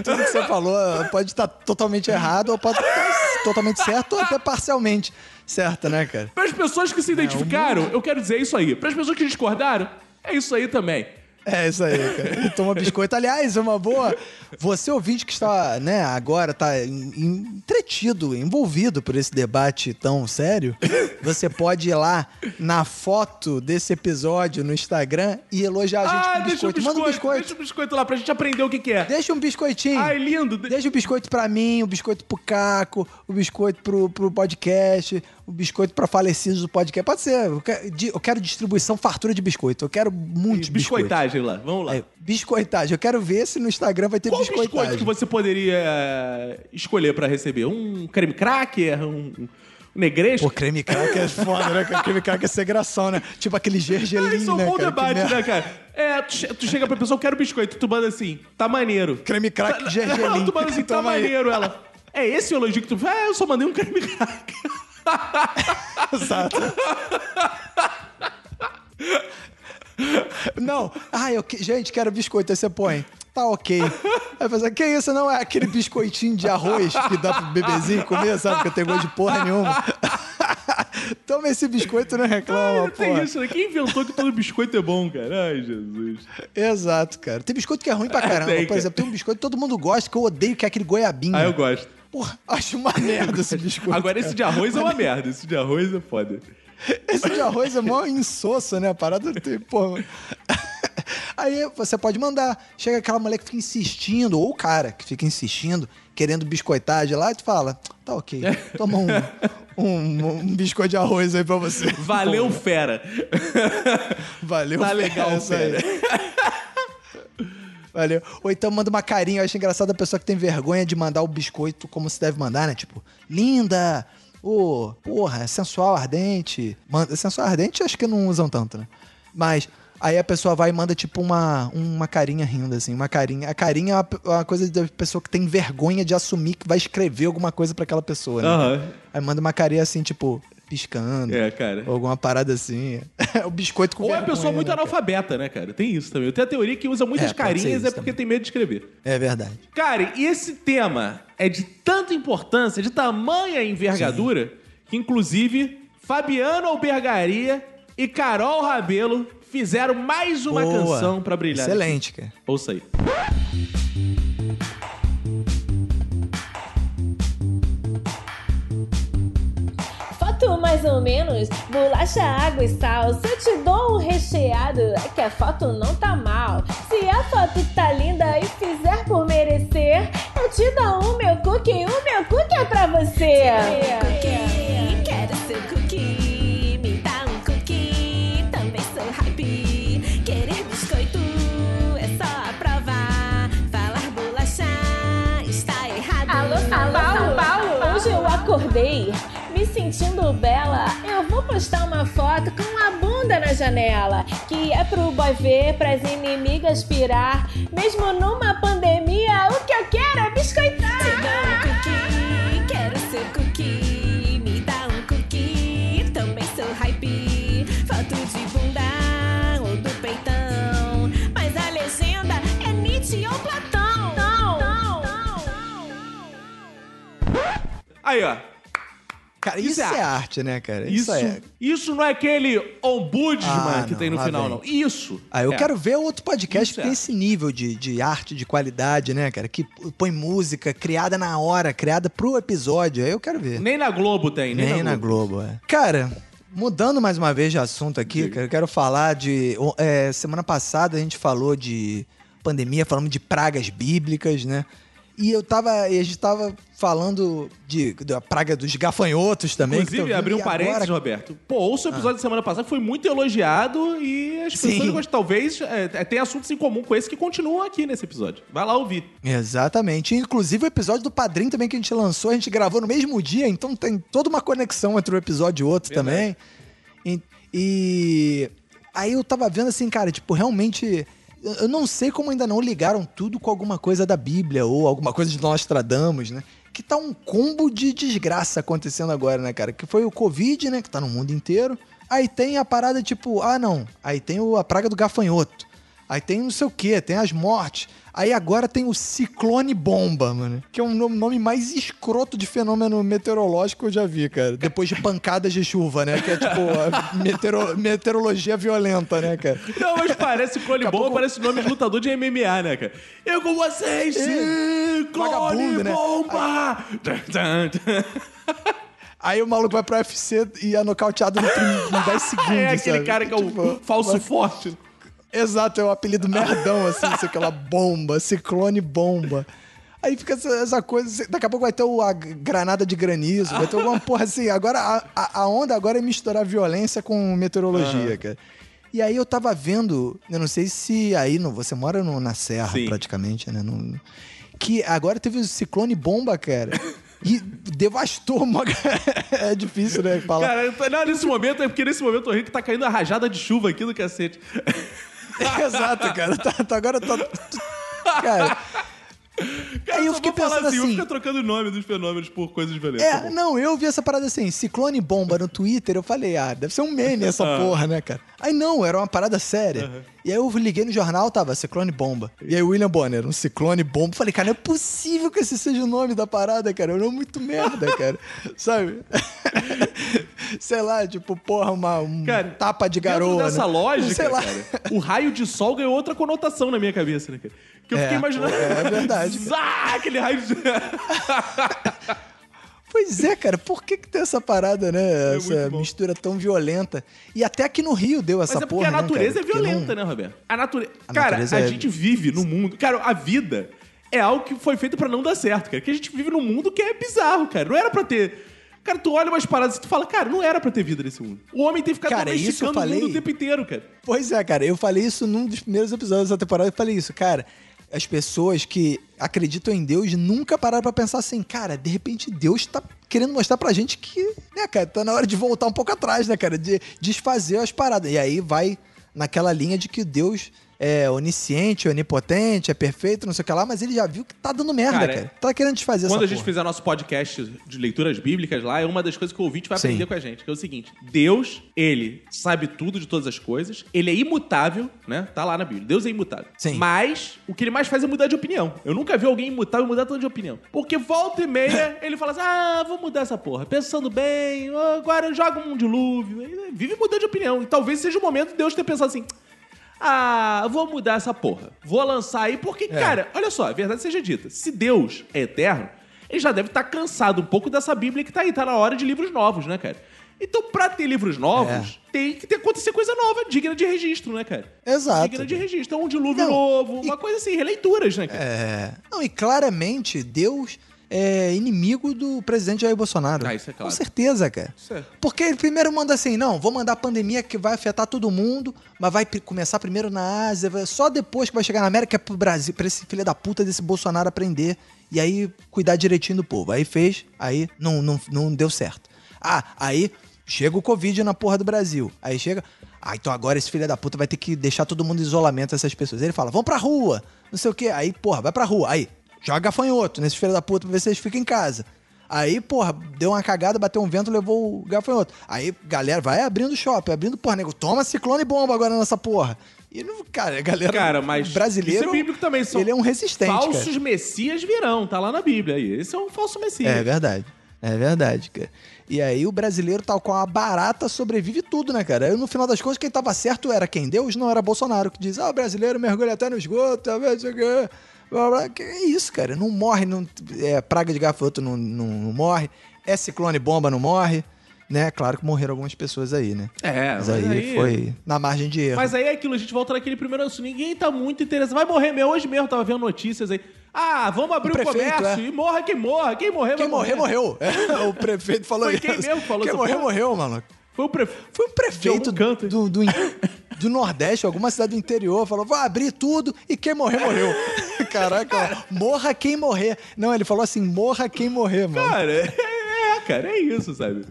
Tudo que você falou pode estar totalmente errado ou pode estar totalmente certo ou até parcialmente certo, né, cara? Para as pessoas que se identificaram, eu quero dizer isso aí. Para as pessoas que discordaram, é isso aí também. É isso aí, cara. [laughs] Toma biscoito. Aliás, é uma boa. Você ouvinte que está, né, agora tá en- entretido, envolvido por esse debate tão sério, você pode ir lá na foto desse episódio no Instagram e elogiar a gente ah, com deixa o biscoito. biscoito, Manda um biscoito. deixa o biscoito lá pra gente aprender o que, que é. Deixa um biscoitinho. Ai, lindo. De- Deixa o biscoito pra mim, o biscoito pro Caco, o biscoito pro, pro podcast, o biscoito pra falecidos do podcast. Pode ser. Eu quero, distribuição, fartura de biscoito. Eu quero muitos biscoitos. Biscoitagem lá, vamos lá. É, biscoitagem. Eu quero ver se no Instagram vai ter Qual biscoito biscoitagem. que você poderia eh, escolher pra receber? Um creme cracker? Um, negresco? Pô, creme cracker é foda, né? Creme cracker é segração, né? Tipo aquele gergelim, isso é um né, bom cara? Que debate, merda. né, cara? É, tu, tu chega pra pessoa, eu quero biscoito, tu manda assim, tá maneiro. Creme cracker Tá- gergelim. Não, [laughs] tu manda assim, tá aí. maneiro. Ela, é esse o elogio que tu? Ah, eu só mandei um creme cracker. [laughs] Exato. [laughs] Não, ah, eu, gente, quero biscoito. Aí você põe, tá ok. Aí você, que isso? Não é aquele biscoitinho de arroz que dá pro bebezinho comer, sabe? Que tem gosto de porra nenhuma. [laughs] Toma esse biscoito e não reclama, Ai, tem isso, né? Quem inventou que todo biscoito é bom, cara? Ai, Jesus. Exato, cara. Tem biscoito que é ruim pra caramba. tem, Por cara. exemplo, tem um biscoito que todo mundo gosta, que eu odeio, que é aquele goiabinho. Ah, eu gosto. Porra, acho uma merda esse biscoito. Agora, esse de arroz é uma merda. Esse de arroz é foda. Esse de arroz é mó insosso, né? A parada tem, pô. Aí você pode mandar. Chega aquela mulher que fica insistindo, ou o cara que fica insistindo, querendo biscoitar de lá, e tu fala, tá ok, toma um, um, um biscoito de arroz aí pra você. Valeu, fera. Valeu. Tá legal, é isso aí. Valeu. Ou então manda uma carinha. Eu acho engraçado a pessoa que tem vergonha de mandar o biscoito como se deve mandar, né? Tipo, linda! Ô, porra, sensual, ardente. Manda, sensual, ardente acho que não usam tanto, né? Mas aí a pessoa vai e manda tipo uma, uma carinha rindo, assim. Uma carinha. A carinha é uma, uma coisa da pessoa que tem vergonha de assumir que vai escrever alguma coisa pra aquela pessoa, né? Aham. Aí manda uma carinha assim, tipo, piscando. É, cara. Ou alguma parada assim. [laughs] o biscoito com Ou é pessoa muito né, cara? analfabeta, né, cara? Tem isso também. Eu tenho a teoria que usa muitas É, carinhas é porque também. tem medo de escrever. É verdade. Cara, e esse tema é de tanta importância, de tamanha envergadura, que inclusive Fabiano Albergaria e Carol Rabelo fizeram mais uma Boa. canção pra brilhar. Excelente, cara. Ouça aí. mais ou menos, bolacha, água e sal. Se eu te dou um recheado, é que a foto não tá mal. Se a foto tá linda e fizer por merecer, eu te dou o meu cookie, o meu cookie é pra você. Quero seu cookie, me dá um cookie, também sou hype. Querer biscoito é só aprovar, falar bolacha está errado. Alô, alô, Paulo, Paulo, Paulo, hoje eu acordei sentindo bela. Eu vou postar uma foto com a bunda na janela. Que é pro boy ver, pras inimigas pirar. Mesmo numa pandemia, o que eu quero é biscoitar. Te dou um cookie, quero seu cookie. Me dá um cookie, também sou hype. Foto de bunda ou do peitão. Mas a legenda é Nietzsche ou Platão. Não, não, não, Aí, ó. Cara, Isso isso, é é arte, né, cara? Isso, Isso, isso, é. não é aquele ombudsman Ah, que não, tem no final, vem. não. Isso. Ah, eu É. quero ver outro podcast Isso que é. tem esse nível de, de arte, de qualidade, né, cara? Que põe música criada na hora, criada pro episódio. Aí eu quero ver. Nem na Globo tem, nem, Nem na Globo, é. Cara, mudando mais uma vez de assunto aqui, eu quero falar de. é, semana passada a gente falou de pandemia, falamos de pragas bíblicas, né? E eu tava. E a gente tava falando de, da praga dos gafanhotos também. que Inclusive, abri um parênteses, agora- Roberto. Pô, ouça o episódio da semana passada, foi muito elogiado e as Sim. pessoas gostam. Talvez é, é, tem assuntos em comum com esse que continuam aqui nesse episódio. Vai lá ouvir. Exatamente. Inclusive o episódio do Padrim também que a gente lançou, a gente gravou no mesmo dia, então tem toda uma conexão entre um episódio e outro também. E, e aí eu tava vendo assim, cara, tipo, realmente. Eu não sei como ainda não ligaram tudo com alguma coisa da Bíblia ou alguma coisa de Nostradamus, né? Que tá um combo de desgraça acontecendo agora, né, cara? Que foi o Covid, né? Que tá no mundo inteiro. Aí tem a parada tipo, ah, não. Aí tem a praga do gafanhoto. Aí tem não sei o quê, tem as mortes. Aí agora tem o ciclone bomba, mano. Que é um nome- mais escroto de fenômeno meteorológico que eu já vi, cara. Depois de pancadas de chuva, né? Que é tipo meteoro- meteorologia violenta, né, cara? Não, mas parece clone Daqui a bomba, pouco- parece nome de lutador de MMA, né, cara? Eu com vocês, sim, clone Vagabundo, né? bomba! Aí o maluco vai pro UFC e é nocauteado no prim- em 10 [laughs] segundos. é aquele sabe? cara que é o Tipo, falso mas- forte. Exato, é o apelido merdão, assim, sei aquela bomba, ciclone bomba. Aí fica essa, essa coisa, daqui a pouco vai ter o, a granada de granizo, vai ter alguma porra assim. Agora, a, a- onda agora é misturar violência com meteorologia, cara. E aí eu tava vendo, eu não sei se aí, no, você mora no- na Serra Sim. praticamente, né? no- que agora teve o ciclone bomba, cara. E devastou uma... [laughs] é difícil, né, falar. Cara, não, nesse momento, é porque nesse momento eu ri que tá caindo a rajada de chuva aqui do cacete. Exato, cara. Tá, tá- agora tá. Cara. Cara, Aí eu fiquei pensando assim, assim- fica trocando o nome dos fenômenos por coisas violentas. tá É, bom. não, eu vi essa parada assim, ciclone bomba no Twitter, eu falei, ah, deve ser um meme essa [laughs] porra, né, cara? Aí não, era uma parada séria. E aí eu liguei no jornal, tava ciclone bomba. E aí William Bonner, um ciclone bomba. Falei, cara, não é possível que esse seja o nome da parada, cara. É um nome muito merda, cara. [laughs] Sabe? [laughs] Sei lá, tipo, porra, uma um Cara, tapa de garoa. dessa né? lógica, Sei lá. cara, o raio de sol ganhou outra conotação na minha cabeça, né, cara? Que eu É, fiquei imaginando. é verdade. [laughs] Zá, aquele raio de. [laughs] Pois é, cara, por que, que tem essa parada, né? essa É bom. mistura tão violenta. E até aqui no Rio deu essa Mas é porque porra. a né, natureza cara? é violenta, não- né, Roberto? A natureza. A Cara, natureza a é- gente vive num mundo. Cara, a vida é algo que foi feito pra não dar certo, cara. Que a gente vive num mundo que é bizarro, cara. Não era pra ter. Cara, tu olha umas paradas e tu fala, cara, não era pra ter vida nesse mundo. O homem tem que ficar Cara, domesticando o falei- mundo o tempo inteiro, cara. Pois é, cara, eu falei isso num dos primeiros episódios dessa temporada. Eu falei isso, cara. As pessoas que acreditam em Deus nunca pararam pra pensar assim, cara, de repente Deus tá querendo mostrar pra gente que, né, cara, tá na hora de voltar um pouco atrás, né, cara, de desfazer as paradas. E aí vai naquela linha de que Deus é onisciente, onipotente, é perfeito, não sei o que lá, mas ele já viu que tá dando merda, Cara, cara. Tá querendo desfazer Quando essa a gente porra. fizer nosso podcast de leituras bíblicas lá, é uma das coisas que o ouvinte vai Sim. aprender com a gente, que é o seguinte: Deus, ele sabe tudo de todas as coisas, ele é imutável, né? Tá lá na Bíblia. Deus é imutável. Sim. Mas o que ele mais faz é mudar de opinião. Eu nunca vi alguém imutável mudar tanto de opinião. Porque volta e meia [laughs] ele fala assim: ah, vou mudar essa porra. Pensando bem, agora joga um dilúvio. Ele vive mudando de opinião. E talvez seja o momento de Deus ter pensado assim. Ah, vou mudar essa porra. Vou lançar aí, porque, cara, olha só, a verdade seja dita. Se Deus é eterno, ele já deve estar cansado um pouco dessa Bíblia que tá aí. Tá na hora de livros novos, né, cara? Então, pra ter livros novos, tem que ter, acontecer coisa nova, digna de registro, né, cara? Exato. Digna de registro. Um dilúvio Não, novo, e- uma coisa assim, releituras, né, cara? É. Não, e claramente Deus é inimigo do presidente Jair Bolsonaro. Ah, isso é claro. Com certeza, cara. É. Porque ele primeiro manda assim, não, vou mandar a pandemia que vai afetar todo mundo, mas vai começar primeiro na Ásia, só depois que vai chegar na América é pro Brasil, pra esse filho da puta desse Bolsonaro aprender e aí cuidar direitinho do povo. Aí fez, aí não, não, não deu certo. Ah, aí chega o Covid na porra do Brasil. Aí chega, ah, então agora esse filho da puta vai ter que deixar todo mundo em isolamento, essas pessoas. Ele fala, vão pra rua, não sei o quê. Aí, porra, vai pra rua. Aí, joga gafanhoto nesses filhos da puta pra ver se eles ficam em casa. Aí, porra, deu uma cagada, bateu um vento, levou o gafanhoto. Aí, galera, vai abrindo shopping, abrindo, porra, nego, toma ciclone bomba agora nessa porra. E, não, cara, a galera Cara, mas brasileiro, isso é bíblico também. São ele é um resistente, Falsos cara. messias virão, tá lá na Bíblia aí. Esse é um falso messias. É verdade. É verdade, cara. E aí o brasileiro, tal qual a barata, sobrevive tudo, né, cara? Aí, no final das contas, quem tava certo era quem? Deus? Não era Bolsonaro, que diz, ah, o brasileiro mergulha até no esgoto, tá vendo? Que é isso, cara? Não morre, não, é, praga de gafanhoto não, não, não morre, é ciclone bomba, não morre, né? Claro que morreram algumas pessoas aí, né? É, Mas mas aí, aí- foi na margem de erro. Mas aí é aquilo, a gente volta naquele primeiro assunto. Ninguém tá muito interessado. Vai morrer mesmo. Hoje mesmo tava vendo notícias aí. Ah, vamos abrir o, prefeito, comércio é. e morra quem morra. Quem morrer, Quem morrer, morreu. É, o prefeito falou Foi isso. quem mesmo que falou Quem porra? morreu, maluco. Foi o prefeito. Foi o prefeito canto, do, do, do Nordeste, alguma cidade do interior, falou: vai abrir tudo e quem morrer, morreu. [laughs] Caraca, morra quem morrer. Não, ele falou assim: morra quem morrer, mano. Cara, é, cara, é isso, sabe?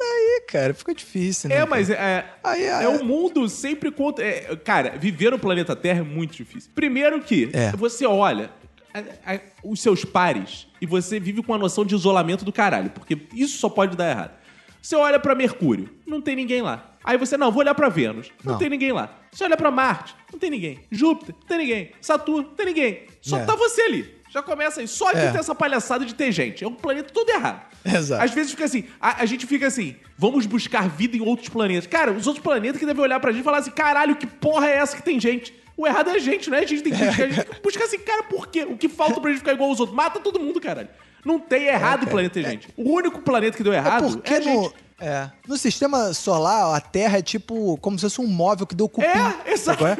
Aí, cara, ficou difícil, né? É, cara? mas é, Aí, é é- um mundo sempre contra. é, cara, viver no planeta Terra é muito difícil. Primeiro que É. você olha a- a- os seus pares e você vive com a noção de isolamento do caralho, porque isso só pode dar errado. Você olha pra Mercúrio, não tem ninguém lá. Aí você, não, vou olhar pra Vênus, não, Não. tem ninguém lá. Você olha pra Marte, não tem ninguém. Júpiter, não tem ninguém. Saturno, não tem ninguém. Só É. tá você ali. Já começa aí. Só aqui É. tem essa palhaçada de ter gente. É um planeta todo errado. Exato. Às vezes fica assim, a, a gente fica assim, vamos buscar vida em outros planetas. Cara, os outros planetas que devem olhar pra gente e falar assim, caralho, que porra é essa que tem gente? O errado é a gente, não é a gente que tem que buscar. A gente buscar assim, cara, por quê? O que falta pra gente ficar igual aos outros? Mata todo mundo, caralho. Não tem errado o planeta ter gente. O único planeta que deu É errado porque é a no, gente. É, no sistema solar, a Terra é tipo como se fosse um móvel que deu cupim. É, exato. é?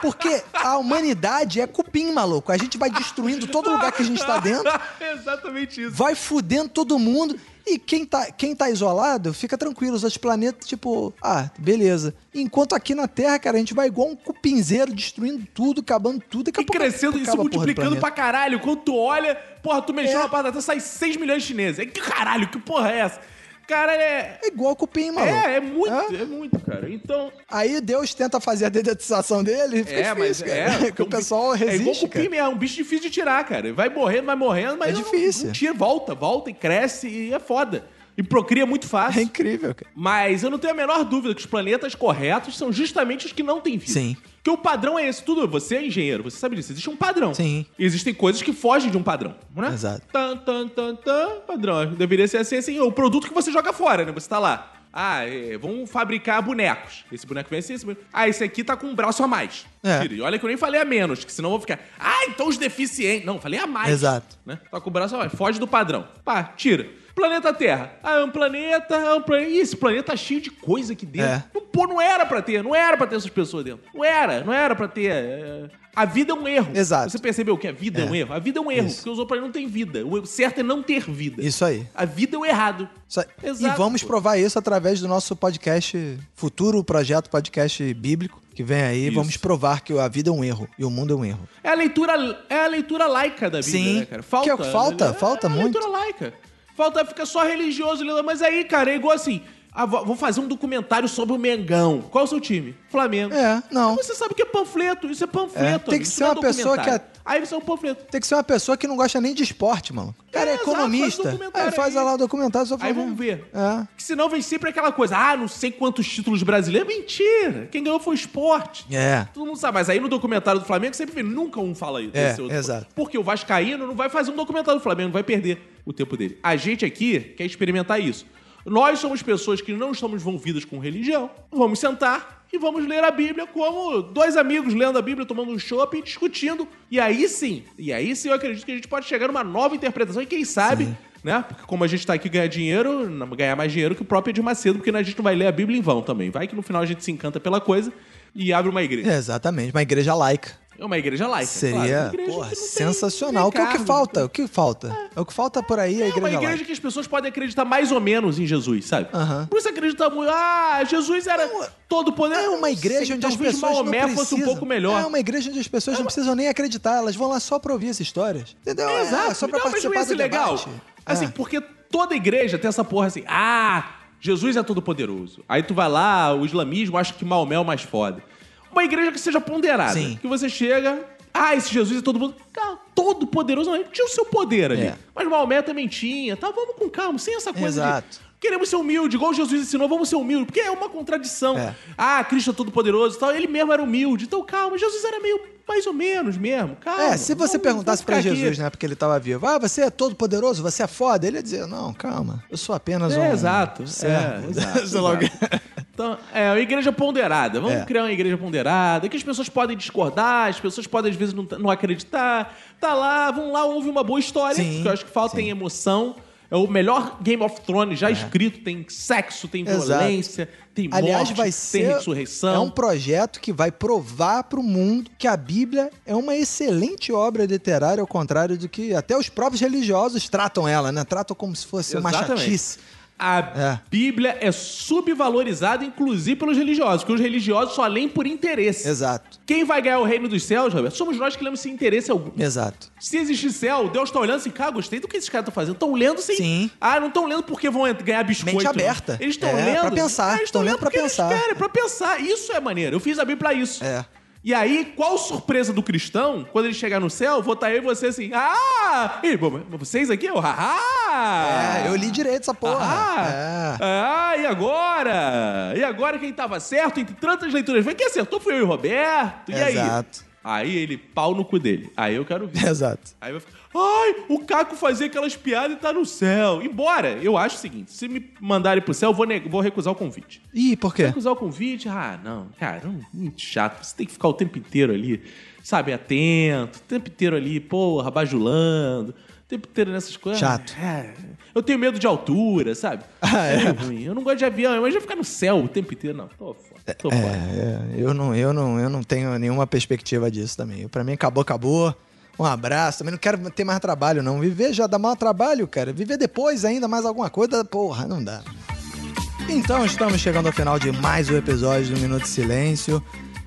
Porque a humanidade é cupim, maluco. A gente vai destruindo todo lugar que a gente tá dentro. [laughs] Exatamente isso. vai fudendo todo mundo. E quem tá, quem tá isolado, fica tranquilo. Os outros planetas, tipo, ah, beleza. Enquanto aqui na Terra, cara, a gente vai igual um cupinzeiro, destruindo tudo, acabando tudo. Daqui a E crescendo e se acaba a porra do multiplicando pra caralho. Quando tu olha, porra, tu mexeu É. na parada, sai 6 milhões de chineses. É que caralho, que porra é essa? Cara, é. É igual cupim, maluco. É, é muito, É? é muito, cara. Então, Aí Deus tenta fazer a dedetização dele e fica É, mas difícil, cara. é. [laughs] que o pessoal É igual resiste, cupim cara. mesmo, é um bicho difícil de tirar, cara. Vai morrendo, vai morrendo, mas É não- difícil. Não, tira, volta, volta e cresce e é foda. E procria muito É fácil. incrível, cara. Mas eu não tenho a menor dúvida que os planetas corretos são justamente os que não têm vida. Sim. Porque o padrão é esse. Tudo, você é engenheiro, você sabe disso. Existe um padrão. Sim. E existem coisas que fogem de um padrão, né? Exato. Tan, tan, tan, tan, padrão. Deveria ser assim, assim. O produto que você joga fora, né? Você tá lá. Ah, é, vamos fabricar bonecos. Esse boneco vem assim, esse boneco... Ah, esse aqui tá com um braço a mais. É. Tira. E olha que eu nem falei a menos, que senão eu vou ficar... Ah, então os deficientes... Não, falei a mais. Exato. Né? Tá com o braço a mais. Foge do padrão. Pá, tira. Planeta Terra. Ah, é um planeta, é um planeta... Ih, esse planeta tá cheio de coisa aqui dentro. É. Não, pô, não era pra ter. Não era pra ter essas pessoas dentro. Não era. Não era pra ter... é, A vida é um erro. Exato. Você percebeu que a vida é, É. um erro? A vida é um erro, Isso. porque os outros não têm vida. O certo é não ter vida. Isso aí. A vida é o errado. Isso aí. Exato, e vamos provar isso através do nosso podcast, futuro projeto podcast bíblico, que vem aí. Isso. Vamos provar que a vida é um erro e o mundo é um erro. É a leitura, é a leitura laica da Bíblia, Sim. né, cara? Falta, Que falta, é, falta é a muito. leitura laica. Falta ficar só religioso. Mas aí, cara, é igual assim. Ah, vou fazer um documentário sobre o Mengão. Qual é o seu time? Flamengo. É, não. Você sabe o que é panfleto? Isso é panfleto. É, tem que ser é uma pessoa que documentário. Aí você é um panfleto. Tem que ser uma pessoa que não gosta nem de esporte, mano. O cara é, É, exato, economista. faz documentário aí faz aí. lá o documentário só Aí vamos ver. É. Que senão vem sempre aquela coisa, ah, não sei quantos títulos brasileiros. Mentira! Quem ganhou foi o esporte. É. Todo mundo sabe, mas aí no documentário do Flamengo sempre vê, nunca um fala isso. É, exato. Porque o Vascaíno não vai fazer um documentário do Flamengo, vai perder o tempo dele. A gente aqui quer experimentar isso. Nós somos pessoas que não estamos envolvidas com religião. Vamos sentar e vamos ler a Bíblia como dois amigos lendo a Bíblia, tomando um chopp e discutindo. E aí sim, e aí sim eu acredito que a gente pode chegar numa nova interpretação e quem sabe, né? Porque como a gente tá aqui ganhar dinheiro, ganhar mais dinheiro que o próprio Edir Macedo, porque a gente não vai ler a Bíblia em vão também. Vai que no final a gente se encanta pela coisa e abre uma igreja. É, exatamente. Uma igreja laica. É uma igreja laica. Seria, claro, uma porra, que não sensacional. O que, o que falta? O que falta? É o que falta por aí, a É igreja, uma igreja laica. que as pessoas podem acreditar mais ou menos em Jesus, sabe? Aham. Por isso acreditar muito. Ah, Jesus era todo poder. É uma igreja onde as pessoas não precisam. fosse um pouco melhor. É uma igreja onde as pessoas não precisam nem acreditar, elas vão lá só pra ouvir as histórias. Entendeu? É, exato. É, só pra não, mas não participar ia do legal. debate. Assim, É. porque toda igreja tem essa porra assim. Ah, Jesus é todo poderoso. Aí tu vai lá, o islamismo acha que Maomé é o mais foda. Uma igreja que seja ponderada. Sim. Que você chega. Ah, esse Jesus é todo poderoso. Cara, todo poderoso não. Tinha o seu poder ali. É. Mas Maomé também tinha. Tá, vamos com calma, sem essa coisa Exato. de. Queremos ser humilde, igual Jesus ensinou, vamos ser humilde, porque é uma contradição. É. Ah, Cristo é todo poderoso e tal, ele mesmo era humilde. Então, calma, Jesus era meio mais ou menos mesmo. Calma. É, se você vamos- perguntasse ficar Jesus, aqui. né, porque ele tava vivo, ah, você é todo poderoso, você é foda, ele ia dizer, não, calma, eu sou apenas um... É, [laughs] exato. Servo. É, exato, exato. Então, é uma igreja ponderada. Vamos É. criar uma igreja ponderada, que as pessoas podem discordar, as pessoas podem, às vezes, não, não acreditar. Tá lá, vão lá, ouve uma boa história, Sim, porque eu acho que falta sim. tem emoção. É o melhor Game of Thrones já escrito. Tem sexo, tem Exato. violência, tem morte, Aliás, vai tem ser ressurreição. é um projeto que vai provar pro mundo que a Bíblia é uma excelente obra literária, ao contrário do que até os próprios religiosos tratam ela, né? Tratam como se fosse uma Exatamente. chatice. A É. Bíblia é subvalorizada, inclusive pelos religiosos, porque os religiosos só leem por interesse. Exato, Quem vai ganhar o reino dos céus, Roberto? Somos nós que lemos sem interesse algum. exato. Se existir céu, Deus tá olhando assim, cara, gostei do que esses caras estão fazendo. Estão lendo sim. Sim. Ah, não estão lendo porque vão ganhar biscoito. Mente aberta. Eles estão É, lendo. pra pensar. É, eles Tão tão lendo pra pensar. Eles querem, pra pensar. Isso é maneiro. Eu fiz a Bíblia pra isso. É. E aí, qual surpresa do cristão, quando ele chegar no céu, vou estar eu e você assim, ah! E, bom, vocês aqui, ó, haha! É, eu li direito essa porra. Ah, É. ah, e agora? E agora quem tava certo entre tantas leituras? Foi quem acertou foi eu e o Roberto. E aí? Exato. Aí ele, pau no cu dele. Aí eu quero ver. Exato. Aí vai ficar, ai, o Caco fazia aquelas piadas e tá no céu. Embora, eu acho o seguinte: se me mandarem pro céu, eu vou, vou recusar o convite. Ih, por quê? Recusar o convite? Ah, não, cara, não, muito chato. Você tem que ficar o tempo inteiro ali, sabe, atento, o tempo inteiro ali, porra, bajulando, o tempo inteiro nessas coisas. Chato. É, eu tenho medo de altura, sabe? [laughs] Ah, é? meio ruim. Eu não gosto de avião, imagina ficar no céu o tempo inteiro. Não, tô foda. Tô foda. É, eu não, eu, não, eu não tenho nenhuma perspectiva disso também. Pra mim, acabou, acabou. Um abraço. Também não quero ter mais trabalho, não. Viver já dá mau trabalho, cara. Viver depois ainda mais alguma coisa, porra, não dá. Então, estamos chegando ao final de mais um episódio do Minuto de Silêncio.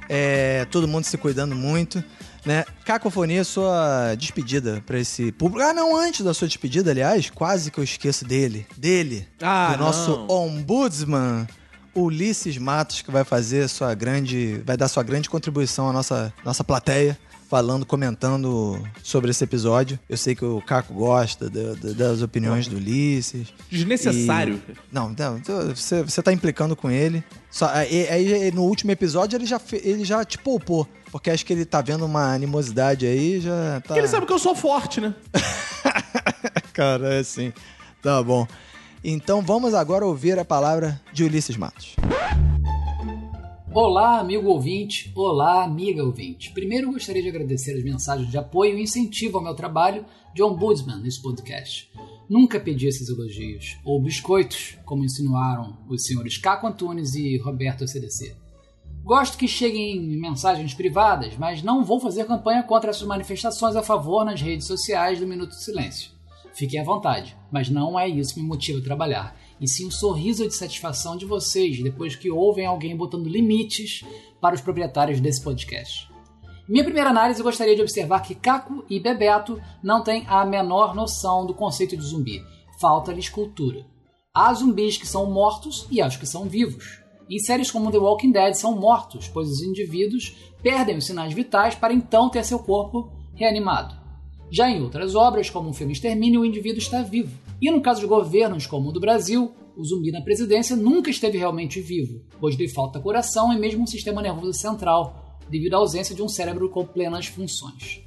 É, todo mundo se cuidando muito, né? Cacofonia, sua despedida pra esse público. Ah, não, antes da sua despedida, aliás, quase que eu esqueço dele. Dele. Ah, do nosso não. ombudsman, Ulisses Matos, que vai fazer sua grande. vai dar sua grande contribuição à nossa, nossa plateia. Falando, comentando sobre esse episódio. Eu sei que o Caco gosta da- da- das opiniões do Ulisses. Desnecessário. E- Não, não, você, você tá implicando com ele. Só, aí, aí, no último episódio ele já, ele já te poupou. Porque acho que ele tá vendo uma animosidade aí, já tá. Porque ele sabe que eu sou forte, né? [laughs] Cara, é assim. Tá bom. Então vamos agora ouvir a palavra de Ulisses Matos. Olá, amigo ouvinte. Olá, amiga ouvinte. Primeiro, gostaria de agradecer as mensagens de apoio e incentivo ao meu trabalho de ombudsman nesse podcast. Nunca pedi esses elogios, ou biscoitos, como insinuaram os senhores Caco Antunes e Roberto CDC. Gosto que cheguem mensagens privadas, mas não vou fazer campanha contra essas manifestações a favor nas redes sociais do Minuto de Silêncio. Fiquem à vontade, mas não é isso que me motiva a trabalhar, e sim o sorriso de satisfação de vocês depois que ouvem alguém botando limites para os proprietários desse podcast. Em minha primeira análise, eu gostaria de observar que Caco e Bebeto não têm a menor noção do conceito de zumbi. Falta-lhes cultura. Há zumbis que são mortos e há os que são vivos. Em séries como The Walking Dead são mortos, pois os indivíduos perdem os sinais vitais para então ter seu corpo reanimado. Já em outras obras, como o filme Extermínio, o indivíduo está vivo. E no caso de governos como o do Brasil, o zumbi na presidência nunca esteve realmente vivo, pois lhe falta coração e mesmo um sistema nervoso central, devido à ausência de um cérebro com plenas funções.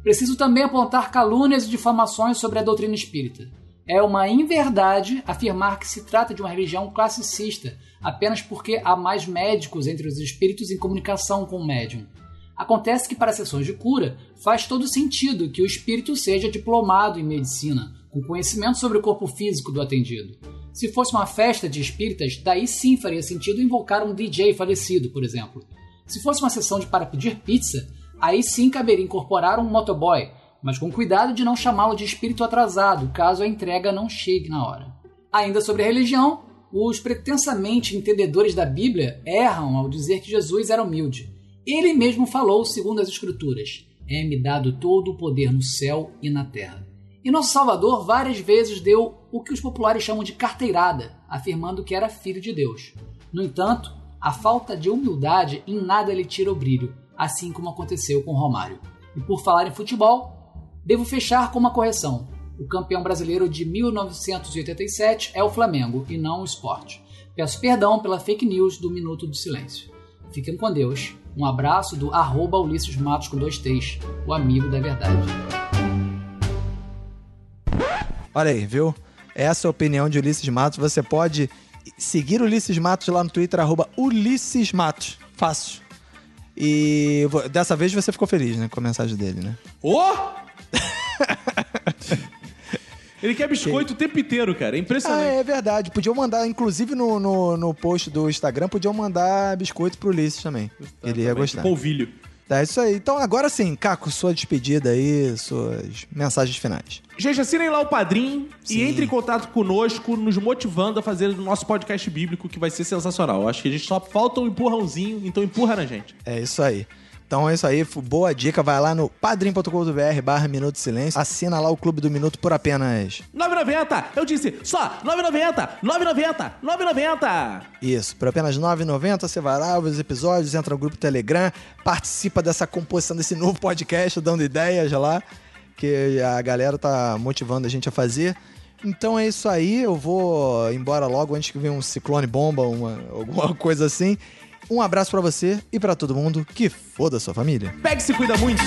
Preciso também apontar calúnias e difamações sobre a doutrina espírita. É uma inverdade afirmar que se trata de uma religião classicista apenas porque há mais médicos entre os espíritos em comunicação com o médium. Acontece que para sessões de cura faz todo sentido que o espírito seja diplomado em medicina, com conhecimento sobre o corpo físico do atendido. Se fosse uma festa de espíritas, daí sim faria sentido invocar um DJ falecido, por exemplo. Se fosse uma sessão de para pedir pizza, aí sim caberia incorporar um motoboy, mas com cuidado de não chamá-lo de espírito atrasado, caso a entrega não chegue na hora. Ainda sobre a religião, os pretensamente entendedores da Bíblia erram ao dizer que Jesus era humilde. Ele mesmo falou, segundo as Escrituras: É-me dado todo o poder no céu e na terra. E nosso Salvador várias vezes deu o que os populares chamam de carteirada, afirmando que era filho de Deus. No entanto, a falta de humildade em nada lhe tira o brilho, assim como aconteceu com Romário. E por falar em futebol, devo fechar com uma correção. O campeão brasileiro de 1987 é o Flamengo e não o esporte. Peço perdão pela fake news do Minuto do Silêncio. Fiquem com Deus. Um abraço do arroba Ulisses Matos com dois T's, o amigo da verdade. Olha aí, viu? Essa é a opinião de Ulisses Matos. Você pode seguir Ulisses Matos lá no Twitter, arroba Ulisses Matos. Fácil. E dessa vez você ficou feliz, né? Com a mensagem dele, né? Ô! [laughs] Ele quer biscoito o tempo inteiro, cara. É Ah, impressionante. é verdade. Podiam mandar, inclusive no, no, no post do Instagram, podiam mandar biscoito pro Ulisses também. Ele ia gostar. Polvilho. Tá, é isso aí. Então agora sim, Caco, sua despedida aí, suas mensagens finais. Gente, assinem lá o Padrim Sim. e entre em contato conosco, nos motivando a fazer o nosso podcast bíblico, que vai ser sensacional. Eu acho que a gente só falta um empurrãozinho, então empurra na gente. É isso aí. Então é isso aí, boa dica. Vai lá no padrim.com.br barra Minuto Silêncio. Assina lá o Clube do Minuto por apenas 9,90! Eu disse só 9,90! 9,90! 9,90! Isso, por apenas R$ 9,90 você vai lá, ouve os episódios, entra no grupo Telegram, participa dessa composição desse novo podcast, dando ideias lá, que a galera tá motivando a gente a fazer. Então é isso aí, eu vou embora logo antes que venha um ciclone bomba, uma, alguma [laughs] coisa assim. Um abraço pra você e pra todo mundo que foda sua família. Pega e se cuida muito!